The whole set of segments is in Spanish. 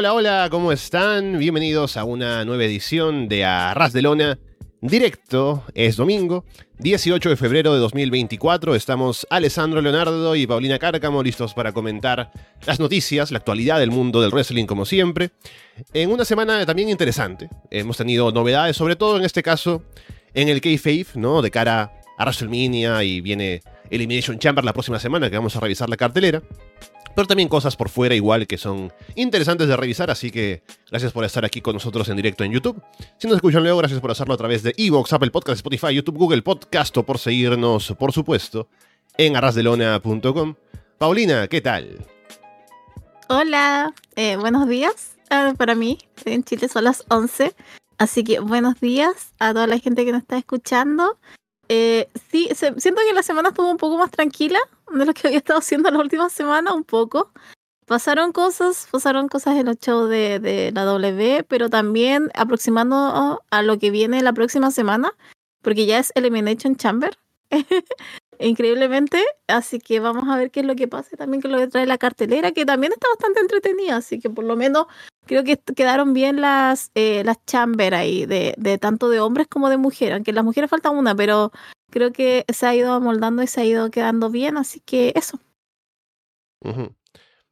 Hola, hola, ¿cómo están? Bienvenidos a una nueva edición de Arras de Lona. Directo, es domingo, 18 de febrero de 2024. Estamos Alessandro Leonardo y Paulina Cárcamo listos para comentar las noticias, la actualidad del mundo del wrestling como siempre. En una semana también interesante. Hemos tenido novedades, sobre todo en este caso en el K-Fave, ¿no? De cara a WrestleMania y viene Elimination Chamber la próxima semana que vamos a revisar la cartelera pero también cosas por fuera igual que son interesantes de revisar, así que gracias por estar aquí con nosotros en directo en YouTube. Si nos escuchan luego, gracias por hacerlo a través de Evox, Apple Podcast, Spotify, YouTube, Google Podcast o por seguirnos, por supuesto, en arrasdelona.com. Paulina, ¿qué tal? Hola, eh, buenos días ah, para mí. En Chile son las 11, así que buenos días a toda la gente que nos está escuchando. Eh, sí, siento que la semana estuvo un poco más tranquila de lo que había estado haciendo la última semana, un poco. Pasaron cosas, pasaron cosas en los shows de, de la W, pero también aproximando a lo que viene la próxima semana, porque ya es Elimination Chamber. increíblemente. Así que vamos a ver qué es lo que pasa también con lo que trae la cartelera, que también está bastante entretenida. Así que por lo menos creo que quedaron bien las, eh, las chamber ahí, de, tanto de hombres como de mujeres. Aunque las mujeres faltan una, pero creo que se ha ido amoldando y se ha ido quedando bien. Así que eso.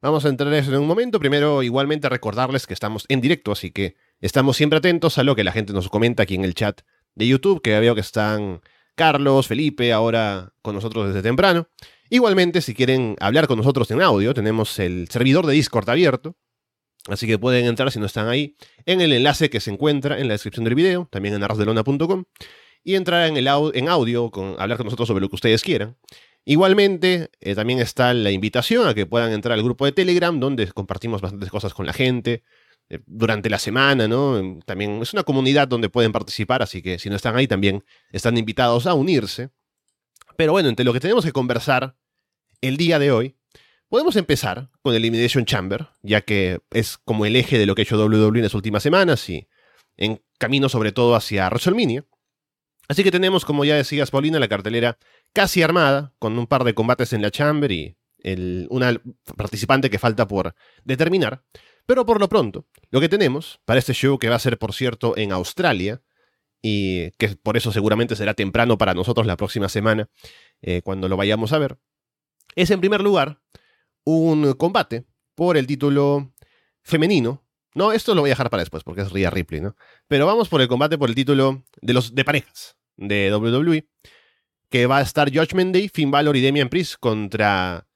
Vamos a entrar en eso en un momento. Primero, igualmente recordarles que estamos en directo, así que estamos siempre atentos a lo que la gente nos comenta aquí en el chat de YouTube, que veo que están Carlos, Felipe, ahora con nosotros desde temprano. Igualmente, si quieren hablar con nosotros en audio, tenemos el servidor de Discord abierto. Así que pueden entrar si no están ahí en el enlace que se encuentra en la descripción del video, también en arrasdelona.com, y entrar en, el audio, con, hablar con nosotros sobre lo que ustedes quieran. Igualmente, eh, también está la invitación a que puedan entrar al grupo de Telegram, donde compartimos bastantes cosas con la gente, eh, durante la semana, ¿no? También es una comunidad donde pueden participar, así que si no están ahí también están invitados a unirse. Pero bueno, entre lo que tenemos que conversar el día de hoy, podemos empezar con Elimination Chamber, ya que es como el eje de lo que ha hecho WWE en las últimas semanas y en camino sobre todo hacia WrestleMania. Así que tenemos, como ya decías, Paulina, la cartelera casi armada, con un par de combates en la Chamber y el, una participante que falta por determinar. Pero por lo pronto, lo que tenemos para este show, que va a ser, por cierto, en Australia, y que por eso seguramente será temprano para nosotros la próxima semana, eh, cuando lo vayamos a ver, es en primer lugar un combate por el título femenino. No, esto lo voy a dejar para después porque es Rhea Ripley, ¿no? Pero vamos por el combate por el título de los de parejas de WWE, que va a estar Judgment Day, Finn Balor y Damian Priest contra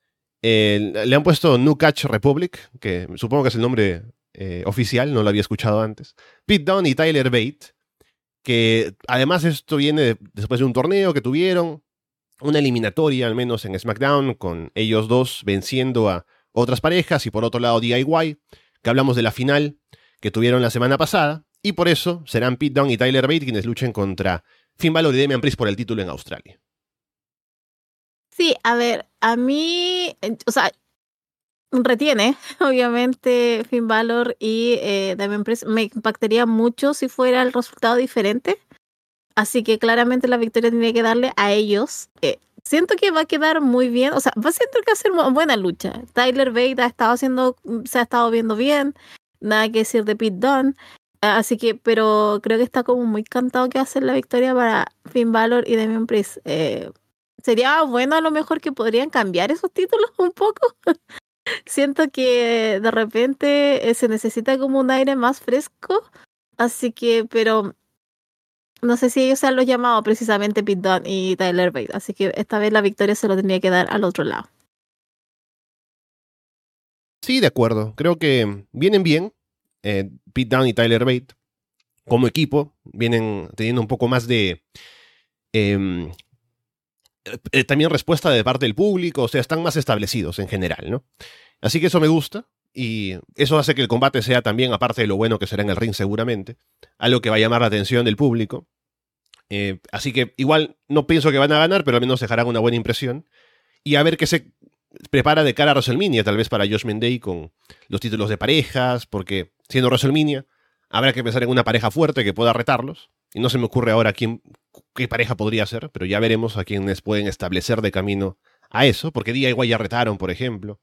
le han puesto New Catch Republic, que supongo que es el nombre eh, oficial, no lo había escuchado antes. Pete Dunne y Tyler Bate, que además esto viene después de un torneo que tuvieron, una eliminatoria al menos en SmackDown, con ellos dos venciendo a otras parejas, y por otro lado DIY, que hablamos de la final que tuvieron la semana pasada, y por eso serán Pete Dunne y Tyler Bate quienes luchen contra Finn Balor y Damian Priest por el título en Australia. Sí, a ver, a mí, eh, o sea, retiene, obviamente, Finn Balor y eh, Damien Priest. Me impactaría mucho si fuera el resultado diferente. Así que claramente la victoria tiene que darle a ellos. Eh, siento que va a quedar muy bien. O sea, va a ser que hacer buena lucha. Tyler Bate ha estado haciendo, se ha estado viendo bien. Nada que decir de Pete Dunne. Así que, pero creo que está como muy cantado que va a ser la victoria para Finn Balor y Damien Priest. Eh, sería bueno a lo mejor que podrían cambiar esos títulos un poco. Siento que de repente eh, se necesita como un aire más fresco, así que, pero no sé si ellos se han los llamado precisamente Pete Dunne y Tyler Bate, así que esta vez la victoria se lo tendría que dar al otro lado. Sí, de acuerdo. Creo que vienen bien eh, Pete Dunne y Tyler Bate como equipo, vienen teniendo un poco más de em, eh, también respuesta de parte del público, o sea, están más establecidos en general, ¿no? Así que eso me gusta y eso hace que el combate sea también, aparte de lo bueno que será en el ring seguramente, algo que va a llamar la atención del público. Eh, así que igual no pienso que van a ganar, pero al menos dejarán una buena impresión. Y a ver qué se prepara de cara a WrestleMania, tal vez para Josh Day con los títulos de parejas, porque siendo WrestleMania, habrá que pensar en una pareja fuerte que pueda retarlos. Y no se me ocurre ahora quién, qué pareja podría ser, pero ya veremos a quienes pueden establecer de camino a eso, porque igual ya retaron, por ejemplo.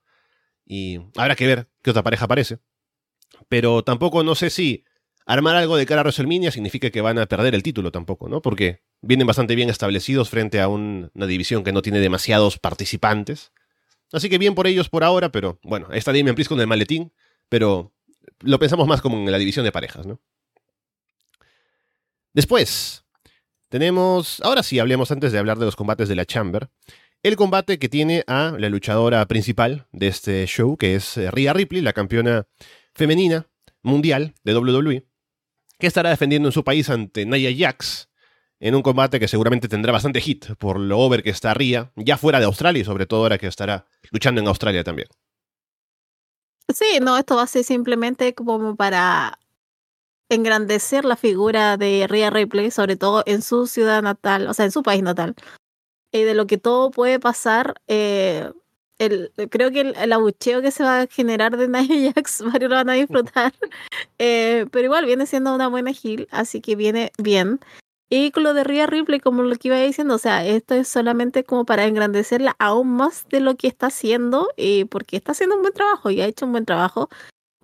Y habrá que ver qué otra pareja aparece. Pero tampoco no sé si armar algo de cara a WrestleMania significa que van a perder el título tampoco, ¿no? Porque vienen bastante bien establecidos frente a una división que no tiene demasiados participantes. Así que bien por ellos por ahora, pero bueno, está Damian Priest con el maletín, pero lo pensamos más como en la división de parejas, ¿no? Después, tenemos, ahora sí, hablemos antes de hablar de los combates de la Chamber, el combate que tiene a la luchadora principal de este show, que es eh, Rhea Ripley, la campeona femenina mundial de WWE, que estará defendiendo en su país ante Nia Jax en un combate que seguramente tendrá bastante hit por lo over que está Rhea, ya fuera de Australia y sobre todo ahora que estará luchando en Australia también. Sí, no, esto va a ser simplemente como para engrandecer la figura de Rhea Ripley, sobre todo en su ciudad natal, o sea, en su país natal, y de lo que todo puede pasar. Eh, el, creo que el, abucheo que se va a generar de Nia Jax, varios lo van a disfrutar, eh, pero igual viene siendo una buena heel, así que viene bien. Y con lo de Rhea Ripley, como lo que iba diciendo, o sea, esto es solamente como para engrandecerla aún más de lo que está haciendo, y porque está haciendo un buen trabajo y ha hecho un buen trabajo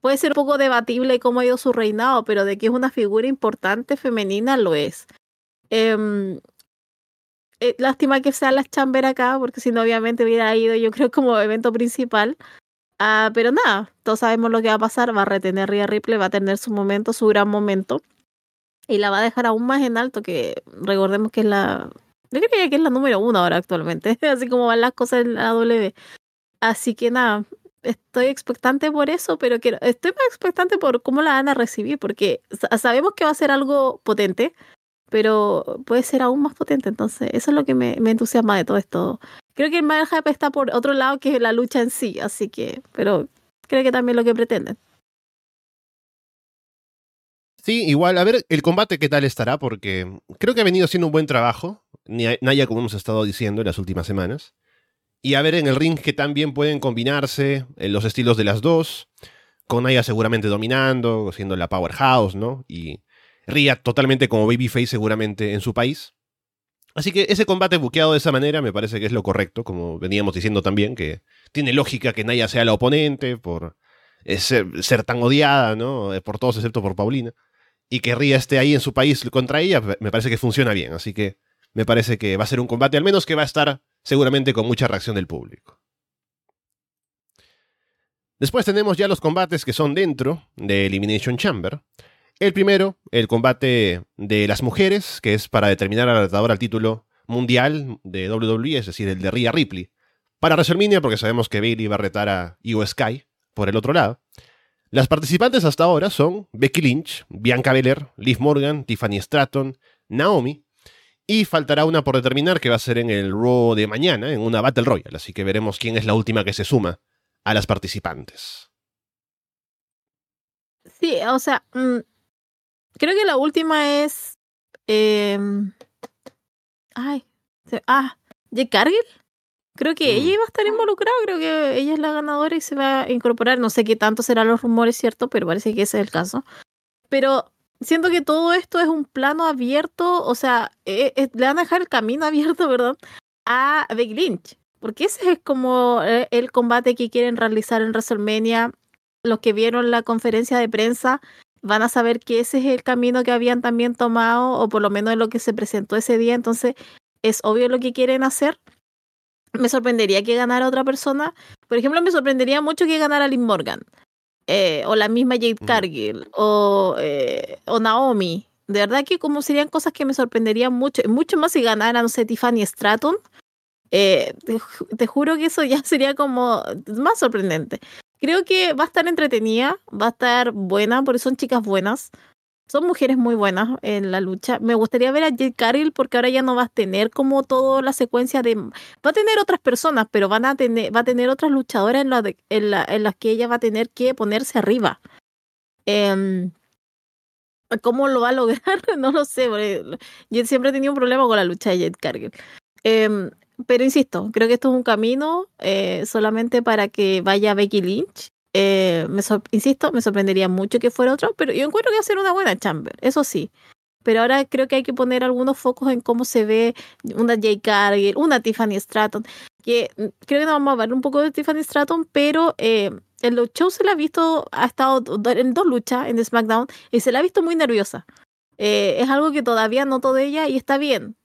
puede ser un poco debatible cómo ha ido su reinado, pero de que es una figura importante femenina lo es. Eh, lástima que sea la Chamber acá, porque si no, obviamente hubiera ido, yo creo, como evento principal. Uh, pero nada, todos sabemos lo que va a pasar. Va a retener Rhea Ripley, va a tener su momento, su gran momento. Y la va a dejar aún más en alto, que recordemos que es la. Yo creo que es la número uno ahora actualmente, así como van las cosas en la W. Así que nada, estoy expectante por eso, pero quiero, estoy más expectante por cómo la van a recibir, porque sabemos que va a ser algo potente, pero puede ser aún más potente. Entonces, eso es lo que me, me entusiasma de todo esto. Creo que el mal hype está por otro lado que la lucha en sí, así que, pero creo que también lo que pretenden. Sí, igual, a ver el combate qué tal estará, porque creo que ha venido haciendo un buen trabajo, Naya, como hemos estado diciendo en las últimas semanas y a ver en el ring que también pueden combinarse en los estilos de las dos, con Aya seguramente dominando, siendo la powerhouse, ¿no? Y Ria totalmente como babyface seguramente en su país. Así que ese combate buqueado de esa manera me parece que es lo correcto, como veníamos diciendo también, que tiene lógica que Naya sea la oponente por ser, tan odiada, ¿no? Por todos excepto por Paulina. Y que Ria esté ahí en su país contra ella, me parece que funciona bien. Así que me parece que va a ser un combate al menos que va a estar seguramente con mucha reacción del público. Después tenemos ya los combates que son dentro de Elimination Chamber. El primero, el combate de las mujeres, que es para determinar al retador al título mundial de WWE, es decir, el de Rhea Ripley. Para WrestleMania, porque sabemos que Bailey va a retar a Io Sky por el otro lado. Las participantes hasta ahora son Becky Lynch, Bianca Belair, Liv Morgan, Tiffany Stratton, Naomi y faltará una por determinar que va a ser en el Raw de mañana, en una Battle Royale. Así que veremos quién es la última que se suma a las participantes. Sí, o sea, mm, creo que la última es. Eh, ay, ah, Jake Cargill. Creo que ella mm. iba a estar involucrada, creo que ella es la ganadora y se va a incorporar. No sé qué tanto serán los rumores, ¿cierto? Pero parece que ese es el caso. Pero siento que todo esto es un plano abierto, o sea, eh, eh, le van a dejar el camino abierto, ¿verdad? A Big Lynch. Porque ese es como eh, el combate que quieren realizar en WrestleMania. Los que vieron la conferencia de prensa van a saber que ese es el camino que habían también tomado, o por lo menos lo que se presentó ese día. Entonces, es obvio lo que quieren hacer. Me sorprendería que ganara otra persona. Por ejemplo, me sorprendería mucho que ganara Lynn Morgan. Eh, o la misma Jade Cargill, o, eh, o Naomi. De verdad que como serían cosas que me sorprenderían mucho, mucho más si ganara, no sé, Tiffany Stratton. Eh, te, juro que eso ya sería como más sorprendente. Creo que va a estar entretenida, va a estar buena, porque son chicas buenas. Son mujeres muy buenas en la lucha. Me gustaría ver a Jade Cargill porque ahora ya no va a tener como toda la secuencia de... Va a tener otras personas, pero a tener, va a tener otras luchadoras en, la las que ella va a tener que ponerse arriba. Eh, ¿Cómo lo va a lograr? no lo sé. Yo siempre he tenido un problema con la lucha de Jade Cargill. Eh, pero insisto, creo que esto es un camino eh, solamente para que vaya Becky Lynch eh, insisto, me sorprendería mucho que fuera otro, pero yo encuentro que va a ser una buena Chamber, eso sí. Pero ahora creo que hay que poner algunos focos en cómo se ve una Jay Cargill, una Tiffany Stratton, que mm, creo que nos vamos a ver un poco de Tiffany Stratton, pero eh, en los shows se la ha visto, ha estado en dos luchas en SmackDown y se la ha visto muy nerviosa. Eh, es algo que todavía noto de ella y está bien.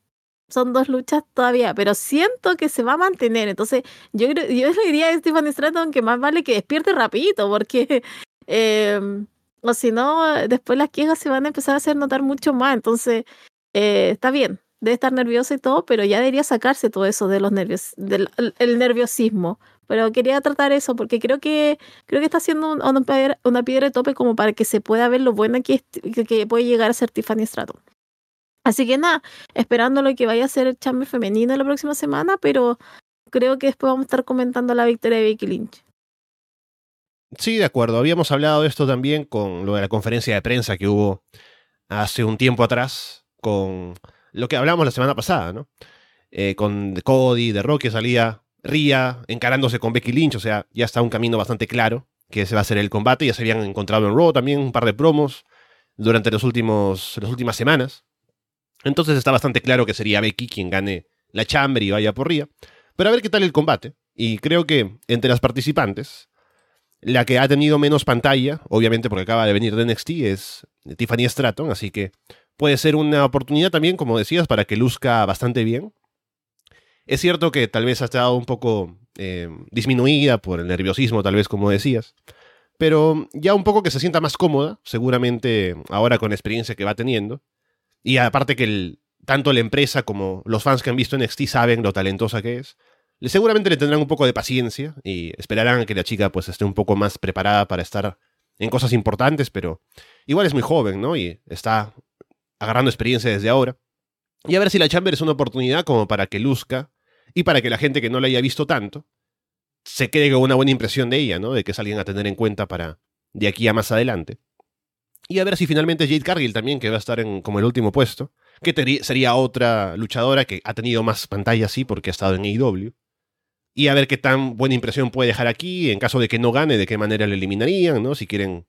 Son dos luchas todavía, pero siento que se va a mantener. Entonces, yo, yo le diría a Stephen Stratton que más vale que despierte rapidito, porque em, o si no, después las quejas se van a empezar a hacer notar mucho más. Entonces, eh, está bien, debe estar nerviosa y todo, pero ya debería sacarse todo eso de los nervios, del el nerviosismo. Pero quería tratar eso porque creo que creo que está haciendo una, piedra, una piedra de tope como para que se pueda ver lo buena que, que, puede llegar a ser Tiffany Stratton. Así que nada, esperando lo que vaya a ser el chamber femenino la próxima semana, pero creo que después vamos a estar comentando la victoria de Becky Lynch. Sí, de acuerdo. Habíamos hablado de esto también con lo de la conferencia de prensa que hubo hace un tiempo atrás, con lo que hablamos la semana pasada, ¿no? Eh, con Cody, de Rock, que salía Ria encarándose con Becky Lynch, o sea, ya está un camino bastante claro que ese va a ser el combate. Ya se habían encontrado en Raw también un par de promos durante los últimos, las últimas semanas. Entonces está bastante claro que sería Becky quien gane la Chamber y vaya por Ria. Pero a ver qué tal el combate. Y creo que entre las participantes, la que ha tenido menos pantalla, obviamente porque acaba de venir de NXT, es Tiffany Stratton, así que puede ser una oportunidad también, como decías, para que luzca bastante bien. Es cierto que tal vez ha estado un poco eh, disminuida por el nerviosismo, tal vez como decías, pero ya un poco que se sienta más cómoda, seguramente ahora con la experiencia que va teniendo. Y aparte que tanto la empresa como los fans que han visto NXT saben lo talentosa que es, seguramente le tendrán un poco de paciencia y esperarán a que la chica pues esté un poco más preparada para estar en cosas importantes, pero igual es muy joven, ¿no? Y está agarrando experiencia desde ahora. Y a ver si la Chamber es una oportunidad como para que luzca y para que la gente que no la haya visto tanto se quede con una buena impresión de ella, ¿no? De que es alguien a tener en cuenta para de aquí a más adelante. Y a ver si finalmente Jade Cargill también, que va a estar en como el último puesto, que sería otra luchadora que ha tenido más pantalla, sí, porque ha estado en AEW. Y a ver qué tan buena impresión puede dejar aquí, en caso de que no gane, de qué manera le eliminarían, ¿no? Si quieren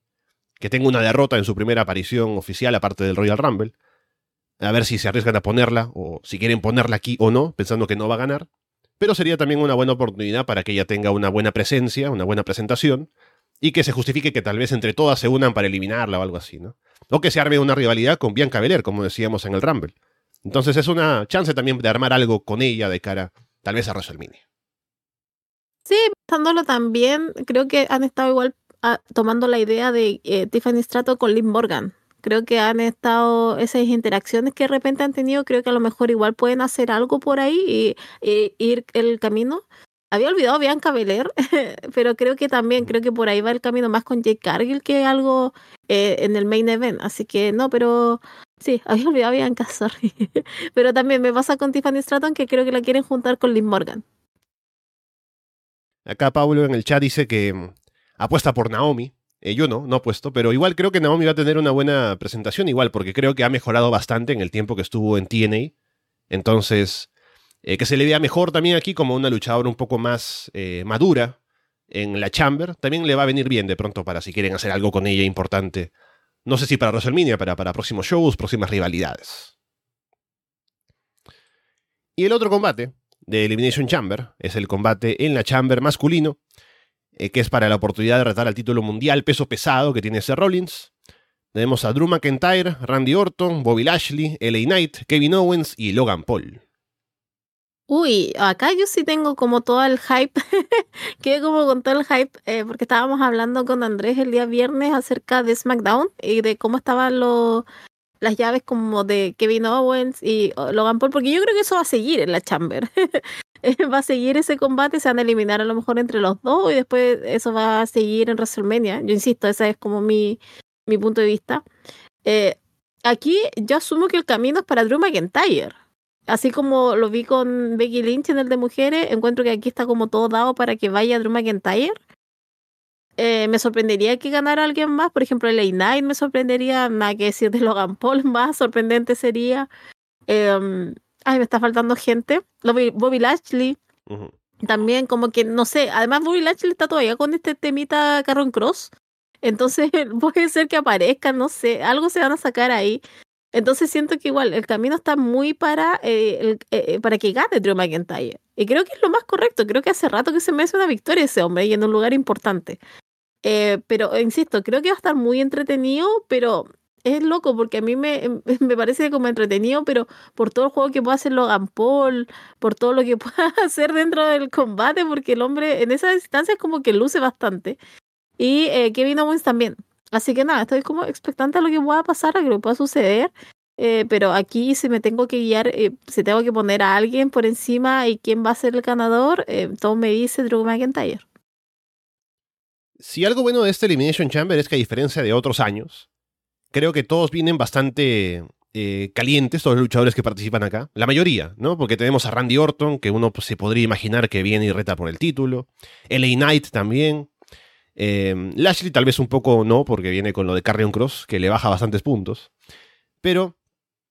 que tenga una derrota en su primera aparición oficial, aparte del Royal Rumble a ver si se arriesgan a ponerla o si quieren ponerla aquí o no, pensando que no va a ganar. Pero sería también una buena oportunidad para que ella tenga una buena presencia, una buena presentación y que se justifique que tal vez entre todas se unan para eliminarla o algo así, ¿no? O que se arme una rivalidad con Bianca Belair, como decíamos en el Rumble. Entonces es una chance también de armar algo con ella de cara tal vez a WrestleMania. Sí, pensándolo también, creo que han estado igual ah, tomando la idea de eh, Tiffany Strato con Liv Morgan. Creo que han estado esas interacciones que de repente han tenido, creo que a lo mejor igual pueden hacer algo por ahí y, ir el camino. Había olvidado a Bianca Belair, pero creo que también, creo que por ahí va el camino más con Jake Cargill que algo eh, en el main event. Así que no, pero sí, había olvidado a Bianca, sorry. pero también me pasa con Tiffany Stratton que creo que la quieren juntar con Liv Morgan. Acá Pablo en el chat dice que mm, apuesta por Naomi, eh, yo no, no he puesto, pero igual creo que Naomi va a tener una buena presentación, igual, porque creo que ha mejorado bastante en el tiempo que estuvo en TNA. Entonces, eh, que se le vea mejor también aquí como una luchadora un poco más eh, madura en la Chamber, también le va a venir bien de pronto para si quieren hacer algo con ella importante. No sé si para WrestleMania, pero para próximos shows, próximas rivalidades. Y el otro combate de Elimination Chamber es el combate en la Chamber masculino eh, que es para la oportunidad de retar al título mundial peso pesado que tiene ese Rollins. Tenemos a Drew McIntyre, Randy Orton, Bobby Lashley, LA Knight, Kevin Owens y Logan Paul. Uy, acá yo sí tengo como todo el hype, quedé como con todo el hype, eh, porque estábamos hablando con Andrés el día viernes acerca de SmackDown y de cómo estaban los las llaves como de Kevin Owens y oh, Logan Paul, porque yo creo que eso va a seguir en la Chamber. va a seguir ese combate, se van a eliminar a lo mejor entre los dos y después eso va a seguir en WrestleMania. Yo insisto, ese es como mi, mi punto de vista. Eh, aquí yo asumo que el camino es para Drew McIntyre. Así como lo vi con Becky Lynch en el de mujeres, encuentro que aquí está como todo dado para que vaya Drew McIntyre. Eh, me sorprendería que ganara alguien más, por ejemplo, el Knight me sorprendería, nada que decir de Logan Paul, más sorprendente sería. Eh, Ay, me está faltando gente. Bobby Lashley. También como que, no sé, además Bobby Lashley está todavía con este temita Carron Cross. Entonces puede ser que aparezca, no sé, algo se van a sacar ahí. Entonces siento que igual el camino está muy para, eh, el, eh, eh, para que gane Drew McIntyre. Y creo que es lo más correcto. Creo que hace rato que se merece una victoria ese hombre y en un lugar importante. Eh, pero insisto, creo que va a estar muy entretenido, pero es loco porque a mí me, me parece como entretenido, pero por todo el juego que puede hacer Logan Paul, por todo lo que pueda hacer dentro del combate, porque el hombre en esas instancias como que luce bastante. Y eh, Kevin Owens también. Así que nada, estoy como expectante a lo que pueda pasar, a lo que pueda suceder. Eh, pero aquí si me tengo que guiar, eh, si tengo que poner a alguien por encima y quién va a ser el ganador, eh, todo me dice Drew McIntyre. Si algo bueno de este Elimination Chamber es que a diferencia de otros años, creo que todos vienen bastante calientes, todos los luchadores que participan acá. La mayoría, ¿no? Porque tenemos a Randy Orton, que uno pues, se podría imaginar que viene y reta por el título. LA Knight también. Lashley tal vez un poco no, porque viene con lo de Carrion Cross, que le baja bastantes puntos. Pero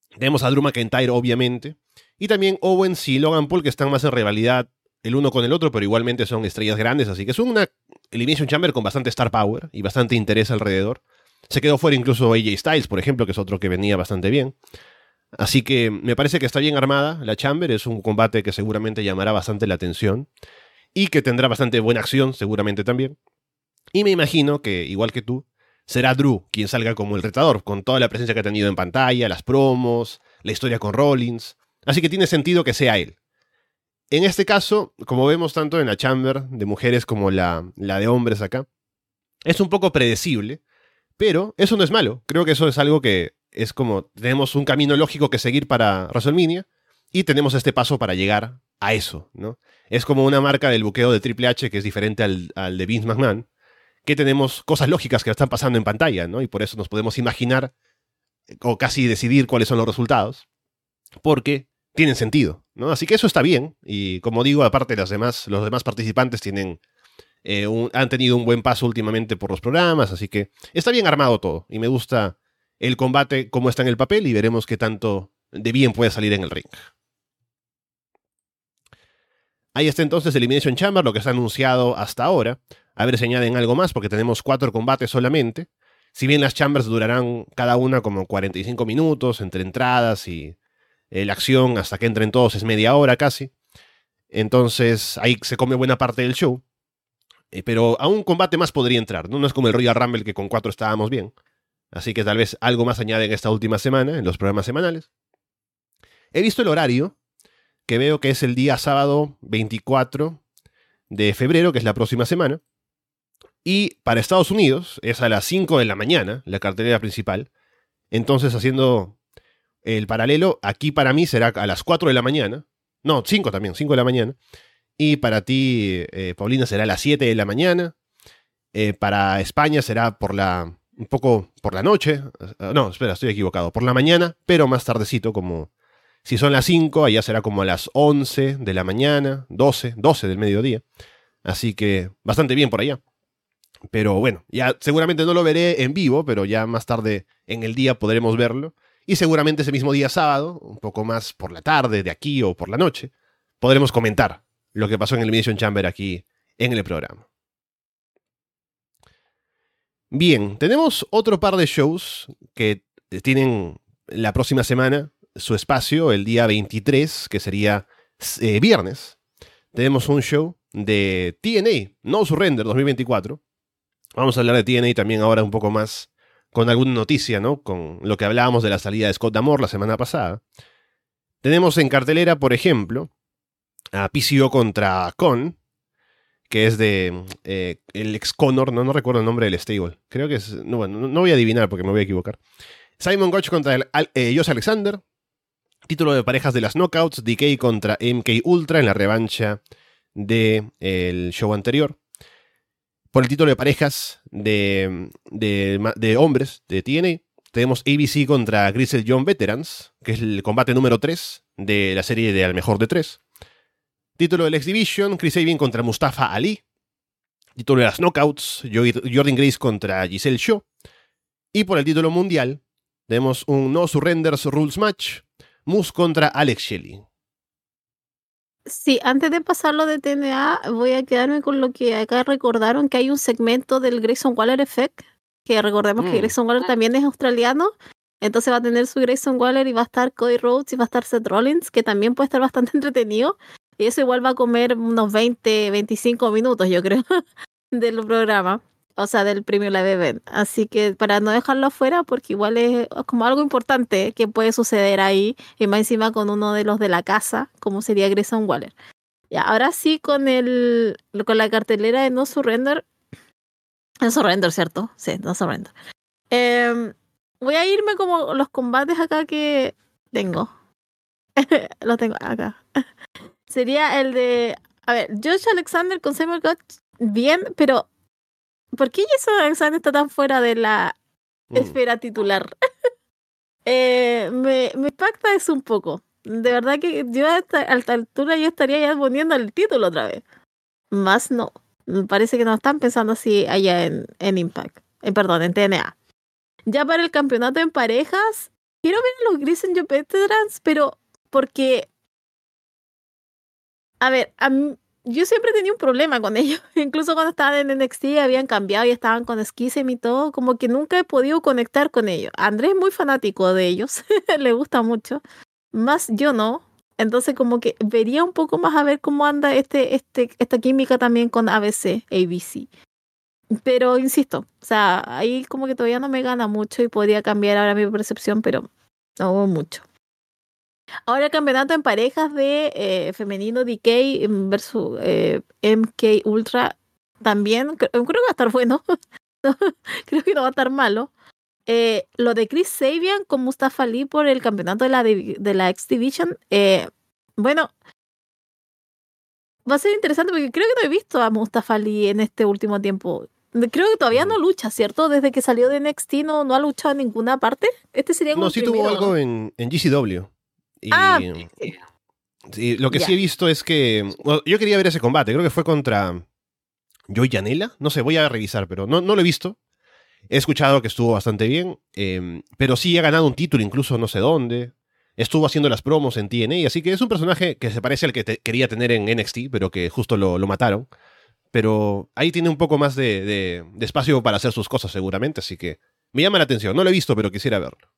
tenemos a Drew McIntyre, obviamente. Y también Owens y Logan Paul, que están más en rivalidad el uno con el otro, pero igualmente son estrellas grandes. Así que es una Elimination Chamber con bastante star power y bastante interés alrededor. Se quedó fuera incluso AJ Styles, por ejemplo, que es otro que venía bastante bien. Así que me parece que está bien armada la Chamber. Es un combate que seguramente llamará bastante la atención. Y que tendrá bastante buena acción, seguramente también. Y me imagino que, igual que tú, será Drew quien salga como el retador, con toda la presencia que ha tenido en pantalla, las promos, la historia con Rollins. Así que tiene sentido que sea él. En este caso, como vemos tanto en la Chamber de mujeres como la, la de hombres acá, es un poco predecible, pero eso no es malo. Creo que eso es algo que es como tenemos un camino lógico que seguir para WrestleMania y tenemos este paso para llegar a eso, ¿no? Es como una marca del buqueo de Triple H que es diferente al, al de Vince McMahon, que tenemos cosas lógicas que están pasando en pantalla, ¿no? Y por eso nos podemos imaginar eh, o casi decidir cuáles son los resultados, porque tienen sentido, ¿no? Así que eso está bien, y como digo, aparte los demás, los demás participantes tienen, eh, han tenido un buen paso últimamente por los programas, así que está bien armado todo, y me gusta el combate como está en el papel, y veremos qué tanto de bien puede salir en el ring. Ahí está entonces Elimination Chamber, lo que ha anunciado hasta ahora. A ver si añaden algo más, porque tenemos cuatro combates solamente. Si bien las chambers durarán cada una como 45 minutos, entre entradas y eh, la acción hasta que entren todos es media hora casi. Entonces ahí se come buena parte del show. Eh, pero a un combate más podría entrar, ¿no? No es como el Royal Rumble que con cuatro estábamos bien. Así que tal vez algo más añaden esta última semana, en los programas semanales. He visto el horario, que veo que es el día sábado 24 de febrero, que es la próxima semana. Y para Estados Unidos es a las 5 de la mañana, la cartelera principal. Entonces, haciendo el paralelo, aquí para mí será a las 4 de la mañana. No, 5 también, 5 de la mañana. Y para ti, eh, Paulina, será a las 7 de la mañana. Eh, para España será por la. un poco por la noche. Ah, no, espera, estoy equivocado. Por la mañana, pero más tardecito, como. Si son las 5, allá será como a las 11 de la mañana, 12, 12 del mediodía. Así que bastante bien por allá. Pero bueno, ya seguramente no lo veré en vivo, pero ya más tarde en el día podremos verlo. Y seguramente ese mismo día sábado, un poco más por la tarde, de aquí o por la noche, podremos comentar lo que pasó en el Mission Chamber aquí en el programa. Bien, tenemos otro par de shows que tienen la próxima semana su espacio, el día 23, que sería eh, viernes. Tenemos un show de TNA, No Surrender 2024, Vamos a hablar de TNA también ahora un poco más con alguna noticia, ¿no? Con lo que hablábamos de la salida de Scott Damore la semana pasada. Tenemos en cartelera, por ejemplo, a PCO contra Con, que es de eh, el ex Connor, no, no recuerdo el nombre del stable. Creo que es. No, bueno, no voy a adivinar porque me voy a equivocar. Simon Gotch contra el, eh, Alexander. Título de parejas de las Knockouts. DK contra MK Ultra en la revancha del el show anterior por el título de parejas de, de, hombres de TNA. Tenemos ABC contra Grisel John Veterans, que es el combate número 3 de la serie de Al Mejor de 3. Título del X Division, Chris Sabin contra Mustafa Ali. Título de las Knockouts, Jordan Grace contra Giselle Shaw. Y por el título mundial, tenemos un No Surrenders Rules Match, Moose contra Alex Shelley. Sí, antes de pasarlo de TNA, voy a quedarme con lo que acá recordaron, que hay un segmento del Grayson Waller Effect, que recordemos que mm. Grayson Waller también es australiano, entonces va a tener su Grayson Waller y va a estar Cody Rhodes y va a estar Seth Rollins, que también puede estar bastante entretenido, y eso igual va a comer unos 20, 25 minutos, yo creo, del programa. O sea, del premio Live Event. Así que para no dejarlo afuera, porque igual es como algo importante que puede suceder ahí, y más encima con uno de los de la casa, como sería Grayson Waller. Y ahora sí, con el con la cartelera de No Surrender. No Surrender, ¿cierto? Sí, No Surrender. Em, voy a irme como los combates acá que tengo. los tengo acá. Sería el de. A ver, Josh Alexander con Samuel Gotch, bien, pero ¿Por qué Jason Alexander está tan fuera de la mm. esfera titular? eh, me, me impacta eso un poco. De verdad que yo a esta, altura ya estaría ya poniendo el título otra vez. Más no. Parece que no están pensando así allá en, en Impact. Eh, perdón, en TNA. Ya para el campeonato en parejas, quiero ver a los Grisen Veterans, pero porque. A ver, a mí, yo siempre tenía un problema con ellos. Incluso cuando estaban en NXT habían cambiado y estaban con Skisem y todo, como que nunca he podido conectar con ellos. Andrés es muy fanático de ellos, le gusta mucho. Más yo no. Entonces como que vería un poco más a ver cómo anda este, este, esta química también con ABC, ABC. Pero insisto, o sea, ahí como que todavía no me gana mucho y podría cambiar ahora mi percepción, pero no mucho. Ahora el campeonato en parejas de eh, femenino DK versus eh, MK Ultra también creo, que va a estar bueno. creo que no va a estar malo. Eh, lo de Chris Sabian con Mustafa Lee por el campeonato de la, de la X Division. bueno, va a ser interesante porque creo que no he visto a Mustafa Lee en este último tiempo. Creo que todavía no lucha, ¿cierto? Desde que salió de NXT no, no ha luchado en ninguna parte. Este sería como No, sí tuvo algo en, en GCW. Y, ah, lo que sí he visto es que. yo quería ver ese combate, creo que fue contra. Joy Janela. No sé, voy a revisar, pero no, no lo he visto. He escuchado que estuvo bastante bien, em, pero sí ha ganado un título, incluso no sé dónde. Estuvo haciendo las promos en TNA, así que es un personaje que se parece al que quería tener en NXT, pero que justo lo, lo mataron. Pero ahí tiene un poco más de, de espacio para hacer sus cosas, seguramente, así que me llama la atención. No lo he visto, pero quisiera verlo.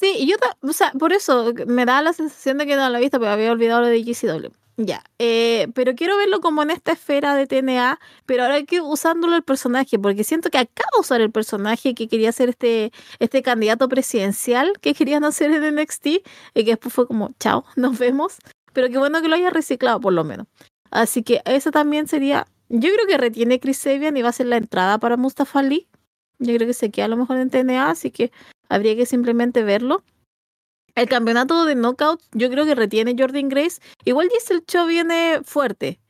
Sí, yo, o sea, por eso me da la sensación de que no lo he visto, pero había olvidado lo de GCW. Ya, eh, pero quiero verlo como en esta esfera de TNA, pero ahora que usándolo el personaje, porque siento que acaba de usar el personaje que quería ser este, este candidato presidencial que querían hacer en NXT, y que después fue como, chao, nos vemos. Pero qué bueno que lo haya reciclado por lo menos. Así que eso también sería, yo creo que retiene Chris Sabian y va a ser la entrada para Mustafa Lee. Yo creo que se queda a lo mejor en TNA, así que habría que simplemente verlo. El campeonato de knockout, yo creo que retiene Jordan Grace. Igual el Show viene fuerte.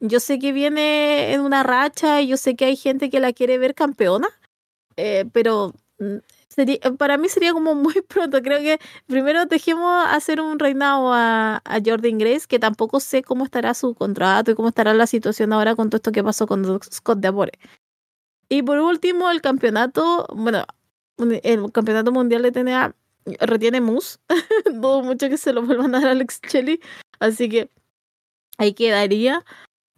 Yo sé que viene en una racha y yo sé que hay gente que la quiere ver campeona, eh, pero mm, sería, para mí sería como muy pronto. Creo que primero dejemos hacer un reinado a, a Jordan Grace, que tampoco sé cómo estará su contrato y cómo estará la situación ahora con todo esto que pasó con Scott de Amore. Y por último, el campeonato, bueno, el campeonato mundial de TNA retiene Moose. Dudo mucho que se lo vuelvan a dar a Alex Shelley. Así que ahí quedaría.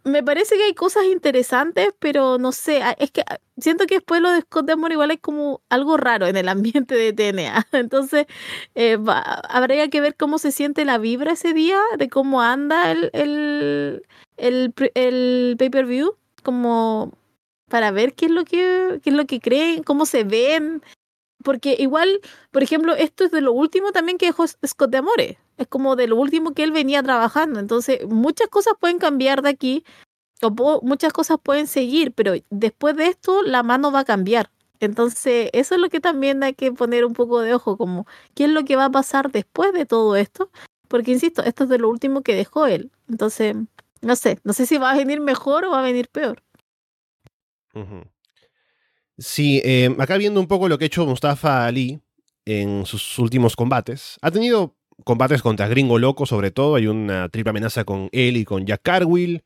Me parece que hay cosas interesantes, pero no sé, es que siento que después lo de Scott Demore igual hay como algo raro en el ambiente de TNA. Entonces, eh, habría que ver cómo se siente la vibra ese día, de cómo anda el, el, el, el pay-per-view, como para ver qué es lo que, qué es lo que creen, cómo se ven, porque igual, por ejemplo, esto es de lo último también que dejó Scott de Amore. Es como de lo último que él venía trabajando. Entonces, muchas cosas pueden cambiar de aquí, o muchas cosas pueden seguir, pero después de esto la mano va a cambiar. Entonces, eso es lo que también hay que poner un poco de ojo, como qué es lo que va a pasar después de todo esto. Porque, insisto, esto es de lo último que dejó él. Entonces, no sé, no sé si va a venir mejor o va a venir peor. Sí, eh, acá viendo un poco lo que ha hecho Mustafa Ali en sus últimos combates, ha tenido combates contra Gringo Loco sobre todo, hay una triple amenaza con él y con Jack Carwill,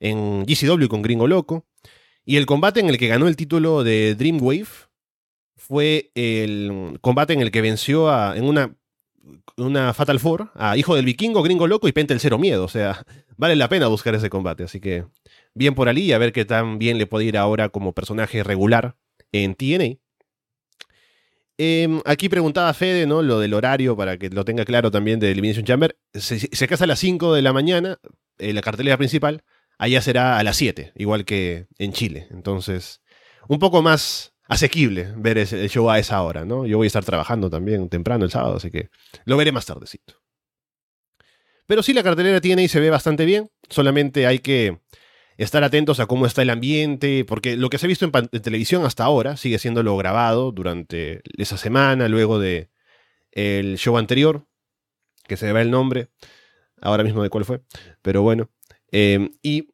en GCW con Gringo Loco, y el combate en el que ganó el título de Dreamwave fue el combate en el que venció a, en una, una Fatal Four a Hijo del Vikingo, Gringo Loco y Penta el Cero Miedo, o sea, vale la pena buscar ese combate, así que bien por Ali y a ver qué tan bien le puede ir ahora como personaje regular en TNA. Em, aquí preguntaba Fede, ¿no? Lo del horario, para que lo tenga claro también de Elimination Chamber. Se, se casa a las 5 de la mañana, en la cartelera principal. Allá será a las 7, igual que en Chile. Entonces, un poco más asequible ver el show a esa hora, ¿no? Yo voy a estar trabajando también temprano el sábado, así que lo veré más tardecito. Pero sí, la cartelera tiene y se ve bastante bien, solamente hay que estar atentos a cómo está el ambiente, porque lo que se ha visto en, televisión hasta ahora sigue siendo lo grabado durante esa semana, luego de el show anterior, que se ve el nombre, ahora mismo de cuál fue, pero bueno, em, y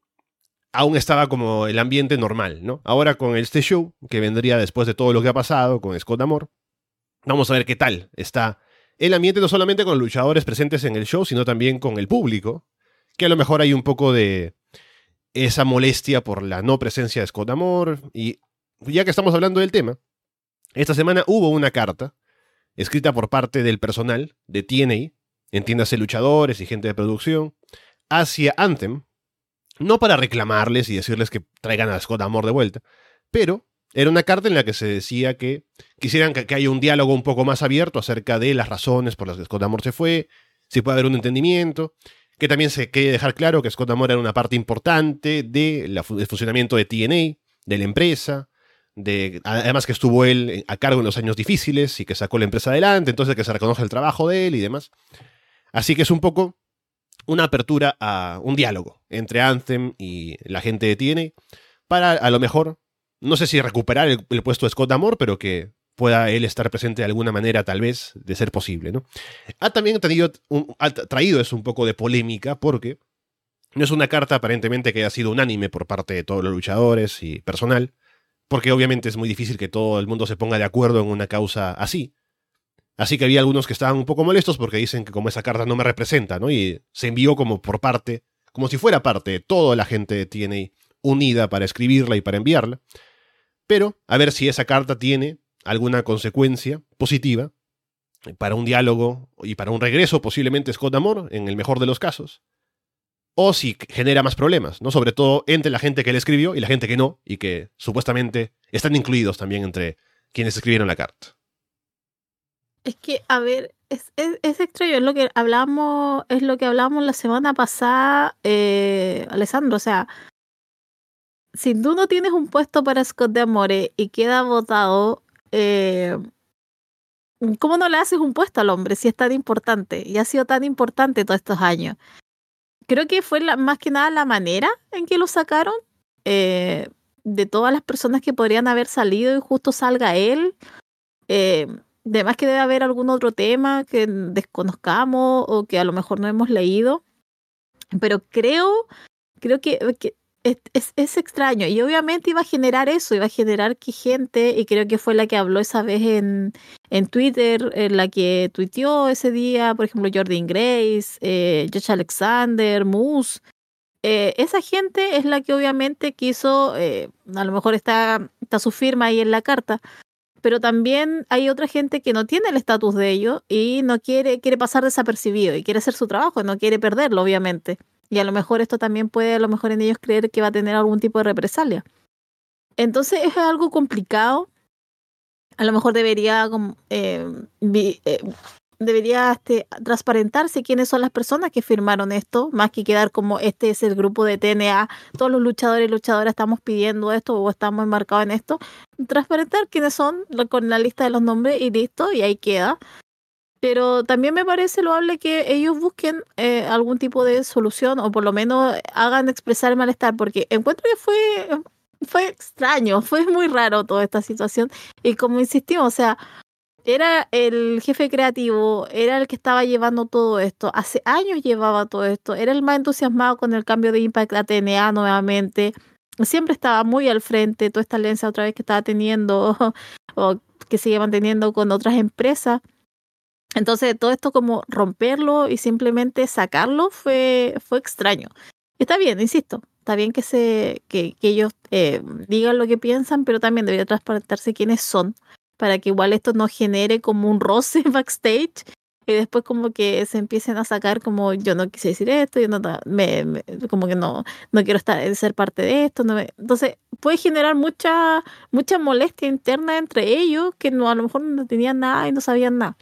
aún estaba como el ambiente normal, ¿no? Ahora con este show, que vendría después de todo lo que ha pasado con Scott Amor, vamos a ver qué tal está el ambiente, no solamente con los luchadores presentes en el show, sino también con el público, que a lo mejor hay un poco de esa molestia por la no presencia de Scott Amor, y ya que estamos hablando del tema, esta semana hubo una carta escrita por parte del personal de TNA, entiéndase luchadores y gente de producción, hacia Anthem, no para reclamarles y decirles que traigan a Scott Amor de vuelta, pero era una carta en la que se decía que quisieran que, haya un diálogo un poco más abierto acerca de las razones por las que Scott Amor se fue, si puede haber un entendimiento, que también se quiere dejar claro que Scott Amor era una parte importante del funcionamiento de TNA, de la empresa, de, además que estuvo él a cargo en los años difíciles y que sacó la empresa adelante, entonces que se reconoce el trabajo de él y demás. Así que es un poco una apertura a un diálogo entre Anthem y la gente de TNA para a lo mejor, no sé si recuperar el, puesto de Scott Amor, pero que pueda él estar presente de alguna manera, tal vez, de ser posible, ¿no? Ha también tenido ha traído eso un poco de polémica porque no es una carta aparentemente que haya sido unánime por parte de todos los luchadores y personal, porque obviamente es muy difícil que todo el mundo se ponga de acuerdo en una causa así. Así que había algunos que estaban un poco molestos porque dicen que como esa carta no me representa, ¿no? Y se envió como por parte, como si fuera parte toda la gente de TNA unida para escribirla y para enviarla. Pero a ver si esa carta tiene alguna consecuencia positiva para un diálogo y para un regreso posiblemente Scott Amor, en el mejor de los casos. O si genera más problemas, ¿no? Sobre todo entre la gente que le escribió y la gente que no, y que supuestamente están incluidos también entre quienes escribieron la carta. Es que, a ver, es, es, extraño, es lo que hablamos, es lo que hablamos la semana pasada, eh, Alessandro, o sea, si tú no tienes un puesto para Scott de Amore y queda votado, eh, ¿cómo no le haces un puesto al hombre si es tan importante y ha sido tan importante todos estos años? Creo que fue la, más que nada la manera en que lo sacaron. Eh, de todas las personas que podrían haber salido y justo salga él. Eh, Además que debe haber algún otro tema que desconozcamos o que a lo mejor no hemos leído. Pero creo, creo que, es, extraño. Y obviamente iba a generar eso, iba a generar que gente, y creo que fue la que habló esa vez en, en Twitter, en la que tuiteó ese día, por ejemplo, Jordan Grace, eh, Josh Alexander, Moose. Eh, esa gente es la que obviamente quiso, eh, a lo mejor está, está su firma ahí en la carta, pero también hay otra gente que no tiene el estatus de ellos y no quiere, quiere pasar desapercibido y quiere hacer su trabajo, no quiere perderlo, obviamente. Y a lo mejor esto también puede, a lo mejor en ellos creer que va a tener algún tipo de represalia. Entonces es algo complicado. A lo mejor debería eh, eh, debería este, transparentarse quiénes son las personas que firmaron esto, más que quedar como este es el grupo de TNA, todos los luchadores y luchadoras estamos pidiendo esto o estamos enmarcados en esto. Transparentar quiénes son con la lista de los nombres y listo, y ahí queda. Pero también me parece loable que ellos busquen eh, algún tipo de solución o por lo menos hagan expresar el malestar, porque encuentro que fue, fue extraño, fue muy raro toda esta situación. Y como insistimos, o sea, era el jefe creativo, era el que estaba llevando todo esto, hace años llevaba todo esto, era el más entusiasmado con el cambio de Impact a TNA nuevamente, siempre estaba muy al frente, toda esta alianza otra vez que estaba teniendo o que sigue manteniendo con otras empresas. Entonces, todo esto como romperlo y simplemente sacarlo fue, fue extraño. Está bien, insisto, está bien que, se, que, ellos eh, digan lo que piensan, pero también debería transparentarse quiénes son para que igual esto no genere como un roce backstage y después como que se empiecen a sacar como yo no quise decir esto, yo no me, como que no no quiero estar ser parte de esto, no entonces puede generar mucha mucha molestia interna entre ellos que no a lo mejor no tenían nada y no sabían nada.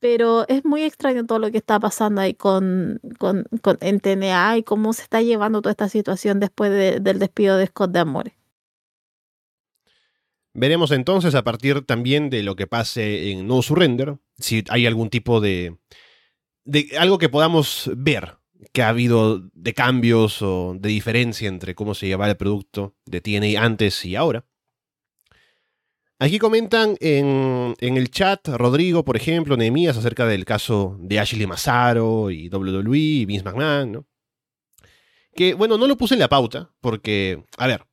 Pero es muy extraño todo lo que está pasando ahí con, con, en TNA y cómo se está llevando toda esta situación después del despido de Scott de Amores. Veremos entonces a partir también de lo que pase en No Surrender, si hay algún tipo de, de algo que podamos ver que ha habido de cambios o de diferencia entre cómo se llevaba el producto de TNA antes y ahora. Aquí comentan en, en, el chat Rodrigo, por ejemplo, Nehemías, acerca del caso de Ashley Massaro y WWE y Vince McMahon, ¿no? Que, bueno, no lo puse en la pauta, porque, a ver,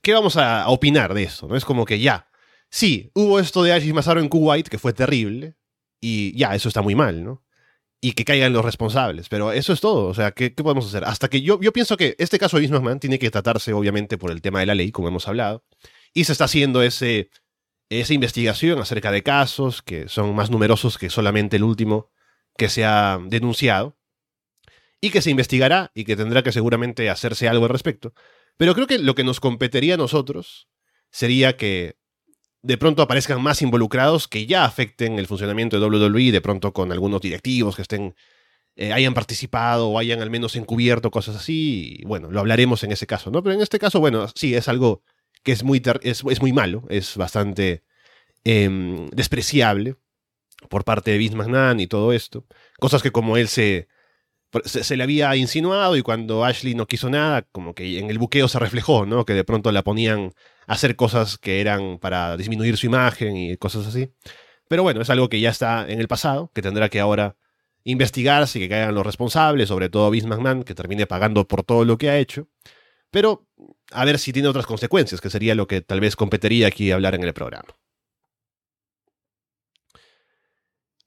¿qué vamos a, opinar de eso? ¿No? Es como que ya, sí, hubo esto de Ashley Massaro en Kuwait, que fue terrible, y ya, eso está muy mal, ¿no? Y que caigan los responsables, pero eso es todo, o sea, ¿qué, podemos hacer? Hasta que yo, yo pienso que este caso de Vince McMahon tiene que tratarse, obviamente, por el tema de la ley, como hemos hablado, y se está haciendo ese esa investigación acerca de casos que son más numerosos que solamente el último que se ha denunciado y que se investigará y que tendrá que seguramente hacerse algo al respecto. Pero creo que lo que nos competiría a nosotros sería que de pronto aparezcan más involucrados que ya afecten el funcionamiento de WWE, de pronto con algunos directivos que estén eh, hayan participado o hayan al menos encubierto cosas así. Y bueno, lo hablaremos en ese caso, ¿no? Pero en este caso, bueno, sí, es algo que es muy, es, muy malo, es bastante em, despreciable por parte de Vince McMahon y todo esto. Cosas que como él se, se, le había insinuado y cuando Ashley no quiso nada, como que en el buqueo se reflejó, ¿no? Que de pronto la ponían a hacer cosas que eran para disminuir su imagen y cosas así. Pero bueno, es algo que ya está en el pasado, que tendrá que ahora investigarse y que caigan los responsables, sobre todo Vince McMahon, que termine pagando por todo lo que ha hecho. Pero a ver si tiene otras consecuencias, que sería lo que tal vez competiría aquí hablar en el programa.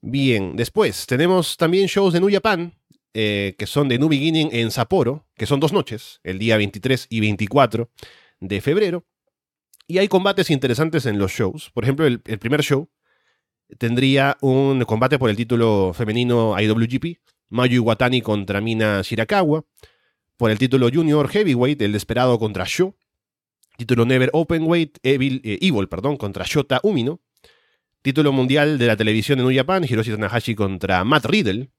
Bien, después tenemos también shows de New Japan, eh, que son de New Beginning en Sapporo, que son dos noches, el día 23 y 24 de febrero. Y hay combates interesantes en los shows. Por ejemplo, el, el primer show tendría un combate por el título femenino IWGP, Mayu Iwatani contra Mina Shirakawa por el título Junior Heavyweight, el desesperado contra Sho. Título Never Openweight, Evil, eh, Evil perdón, contra Shota Umino. Título mundial de la televisión en New Japan, Hiroshi Tanahashi contra Matt Riddle.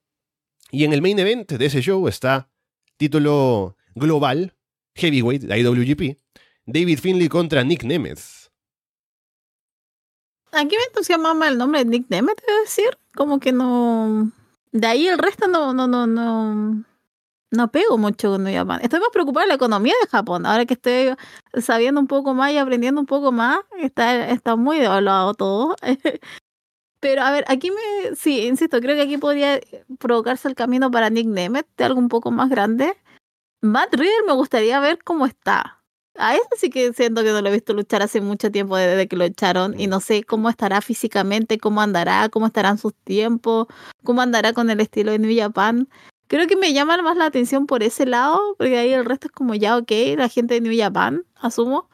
Y en el main event de ese show está título global, Heavyweight, de IWGP, David Finley contra Nick Nemeth. Aquí me entusiasma el nombre de Nick Nemeth, es decir, como que no... De ahí el resto no, no, no, no, no pego mucho con Japón. Estoy más preocupada de la economía de Japón. Ahora que estoy sabiendo un poco más y aprendiendo un poco más, está, está muy devaluado todo. Pero a ver, aquí me, sí, insisto, creo que aquí podría provocarse el camino para Nick Nemeth de algo un poco más grande. Matt Reader me gustaría ver cómo está. A eso sí que siento que no lo he visto luchar hace mucho tiempo desde que lo echaron y no sé cómo estará físicamente, cómo andará, cómo estarán sus tiempos, cómo andará con el estilo de New Japan creo que me llama más la atención por ese lado, porque ahí el resto es como ya, ok, la gente de New Japan, asumo.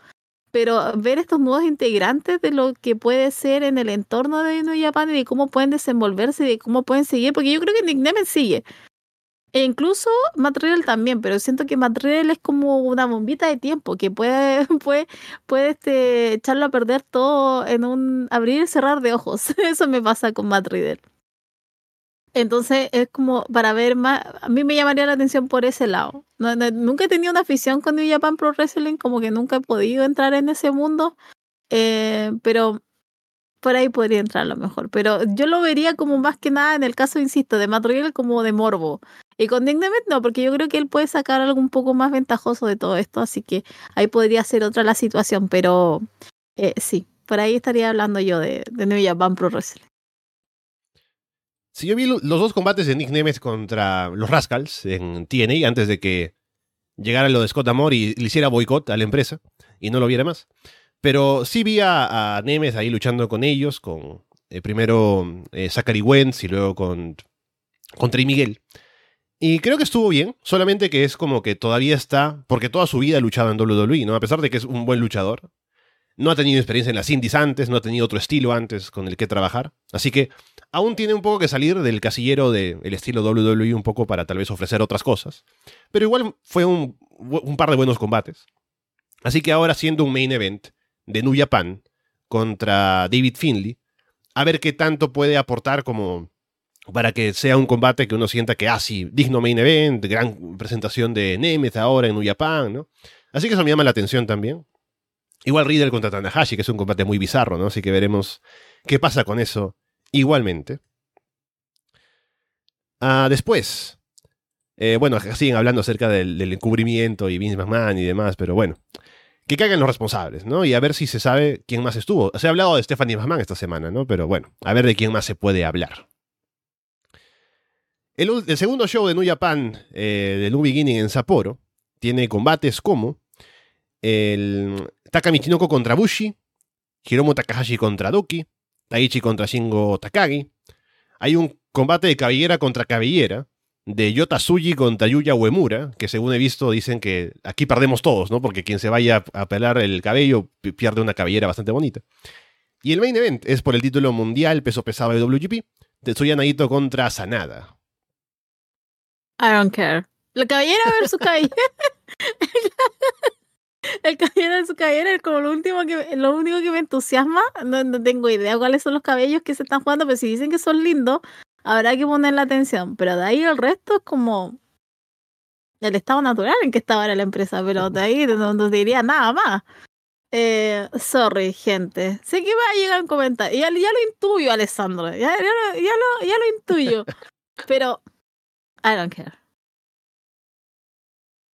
Pero ver estos nuevos integrantes de lo que puede ser en el entorno de New Japan y de cómo pueden desenvolverse y de cómo pueden seguir, porque yo creo que Nick Nemeth sigue. E incluso Material también, pero siento que Material es como una bombita de tiempo que puede, puede, puede este, echarlo a perder todo en un abrir y cerrar de ojos. Eso me pasa con Material. Entonces es como para ver más, a mí me llamaría la atención por ese lado. nunca he tenido una afición con New Japan Pro Wrestling, como que nunca he podido entrar en ese mundo, eh, pero por ahí podría entrar a lo mejor. Pero yo lo vería como más que nada en el caso, insisto, de Matt como de morbo. Y con Nick no, porque yo creo que él puede sacar algo un poco más ventajoso de todo esto, así que ahí podría ser otra la situación, pero eh, sí, por ahí estaría hablando yo de New Japan Pro Wrestling. Si yo vi los dos combates de Nick Nemeth contra los Rascals en TNA antes de que llegara lo de Scott Amor y le hiciera boicot a la empresa y no lo viera más. Pero sí vi a, Nemeth ahí luchando con ellos, con eh, primero eh, Zachary Wentz y luego con, con Trey Miguel. Y creo que estuvo bien, solamente que es como que todavía está, porque toda su vida ha luchado en WWE, ¿no? A pesar de que es un buen luchador. No ha tenido experiencia en las indies antes, no ha tenido otro estilo antes con el que trabajar. Así que aún tiene un poco que salir del casillero del estilo WWE un poco para tal vez ofrecer otras cosas. Pero igual fue un, par de buenos combates. Así que ahora siendo un main event de New Japan contra David Finley, a ver qué tanto puede aportar como para que sea un combate que uno sienta que, ah, sí, digno main event, gran presentación de Nemeth ahora en New Japan, ¿no? Así que eso me llama la atención también. Igual Riddle contra Tanahashi, que es un combate muy bizarro, ¿no? Así que veremos qué pasa con eso igualmente. Ah, después, eh, bueno, siguen hablando acerca del, encubrimiento y Vince McMahon y demás, pero bueno, que caigan los responsables, ¿no? Y a ver si se sabe quién más estuvo. Se ha hablado de Stephanie McMahon esta semana, ¿no? Pero bueno, a ver de quién más se puede hablar. El, segundo show de New Japan, eh, de New Beginning en Sapporo, tiene combates como el Taka Michinoko contra Bushi, Hiromu Takahashi contra Doki, Taichi contra Shingo Takagi. Hay un combate de cabellera contra cabellera de Yota Suji contra Yuya Uemura, que según he visto dicen que aquí perdemos todos, ¿no? Porque quien se vaya a pelar el cabello pierde una cabellera bastante bonita. Y el main event es por el título mundial peso pesado de WGP, Tetsuya Naito contra Sanada. I don't care. La cabellera versus cabellera. El cabellera de su cabellera es como lo último que lo único que me entusiasma. No, tengo idea cuáles son los cabellos que se están jugando, pero si dicen que son lindos, habrá que poner la atención. Pero de ahí el resto es como el estado natural en que estaba ahora la empresa, pero de ahí no, diría nada más. Eh, sorry, gente. Sé que va a llegar un comentario. Ya, ya lo intuyo, Alessandro. Ya, ya, lo, ya, lo, ya lo intuyo. pero I don't care.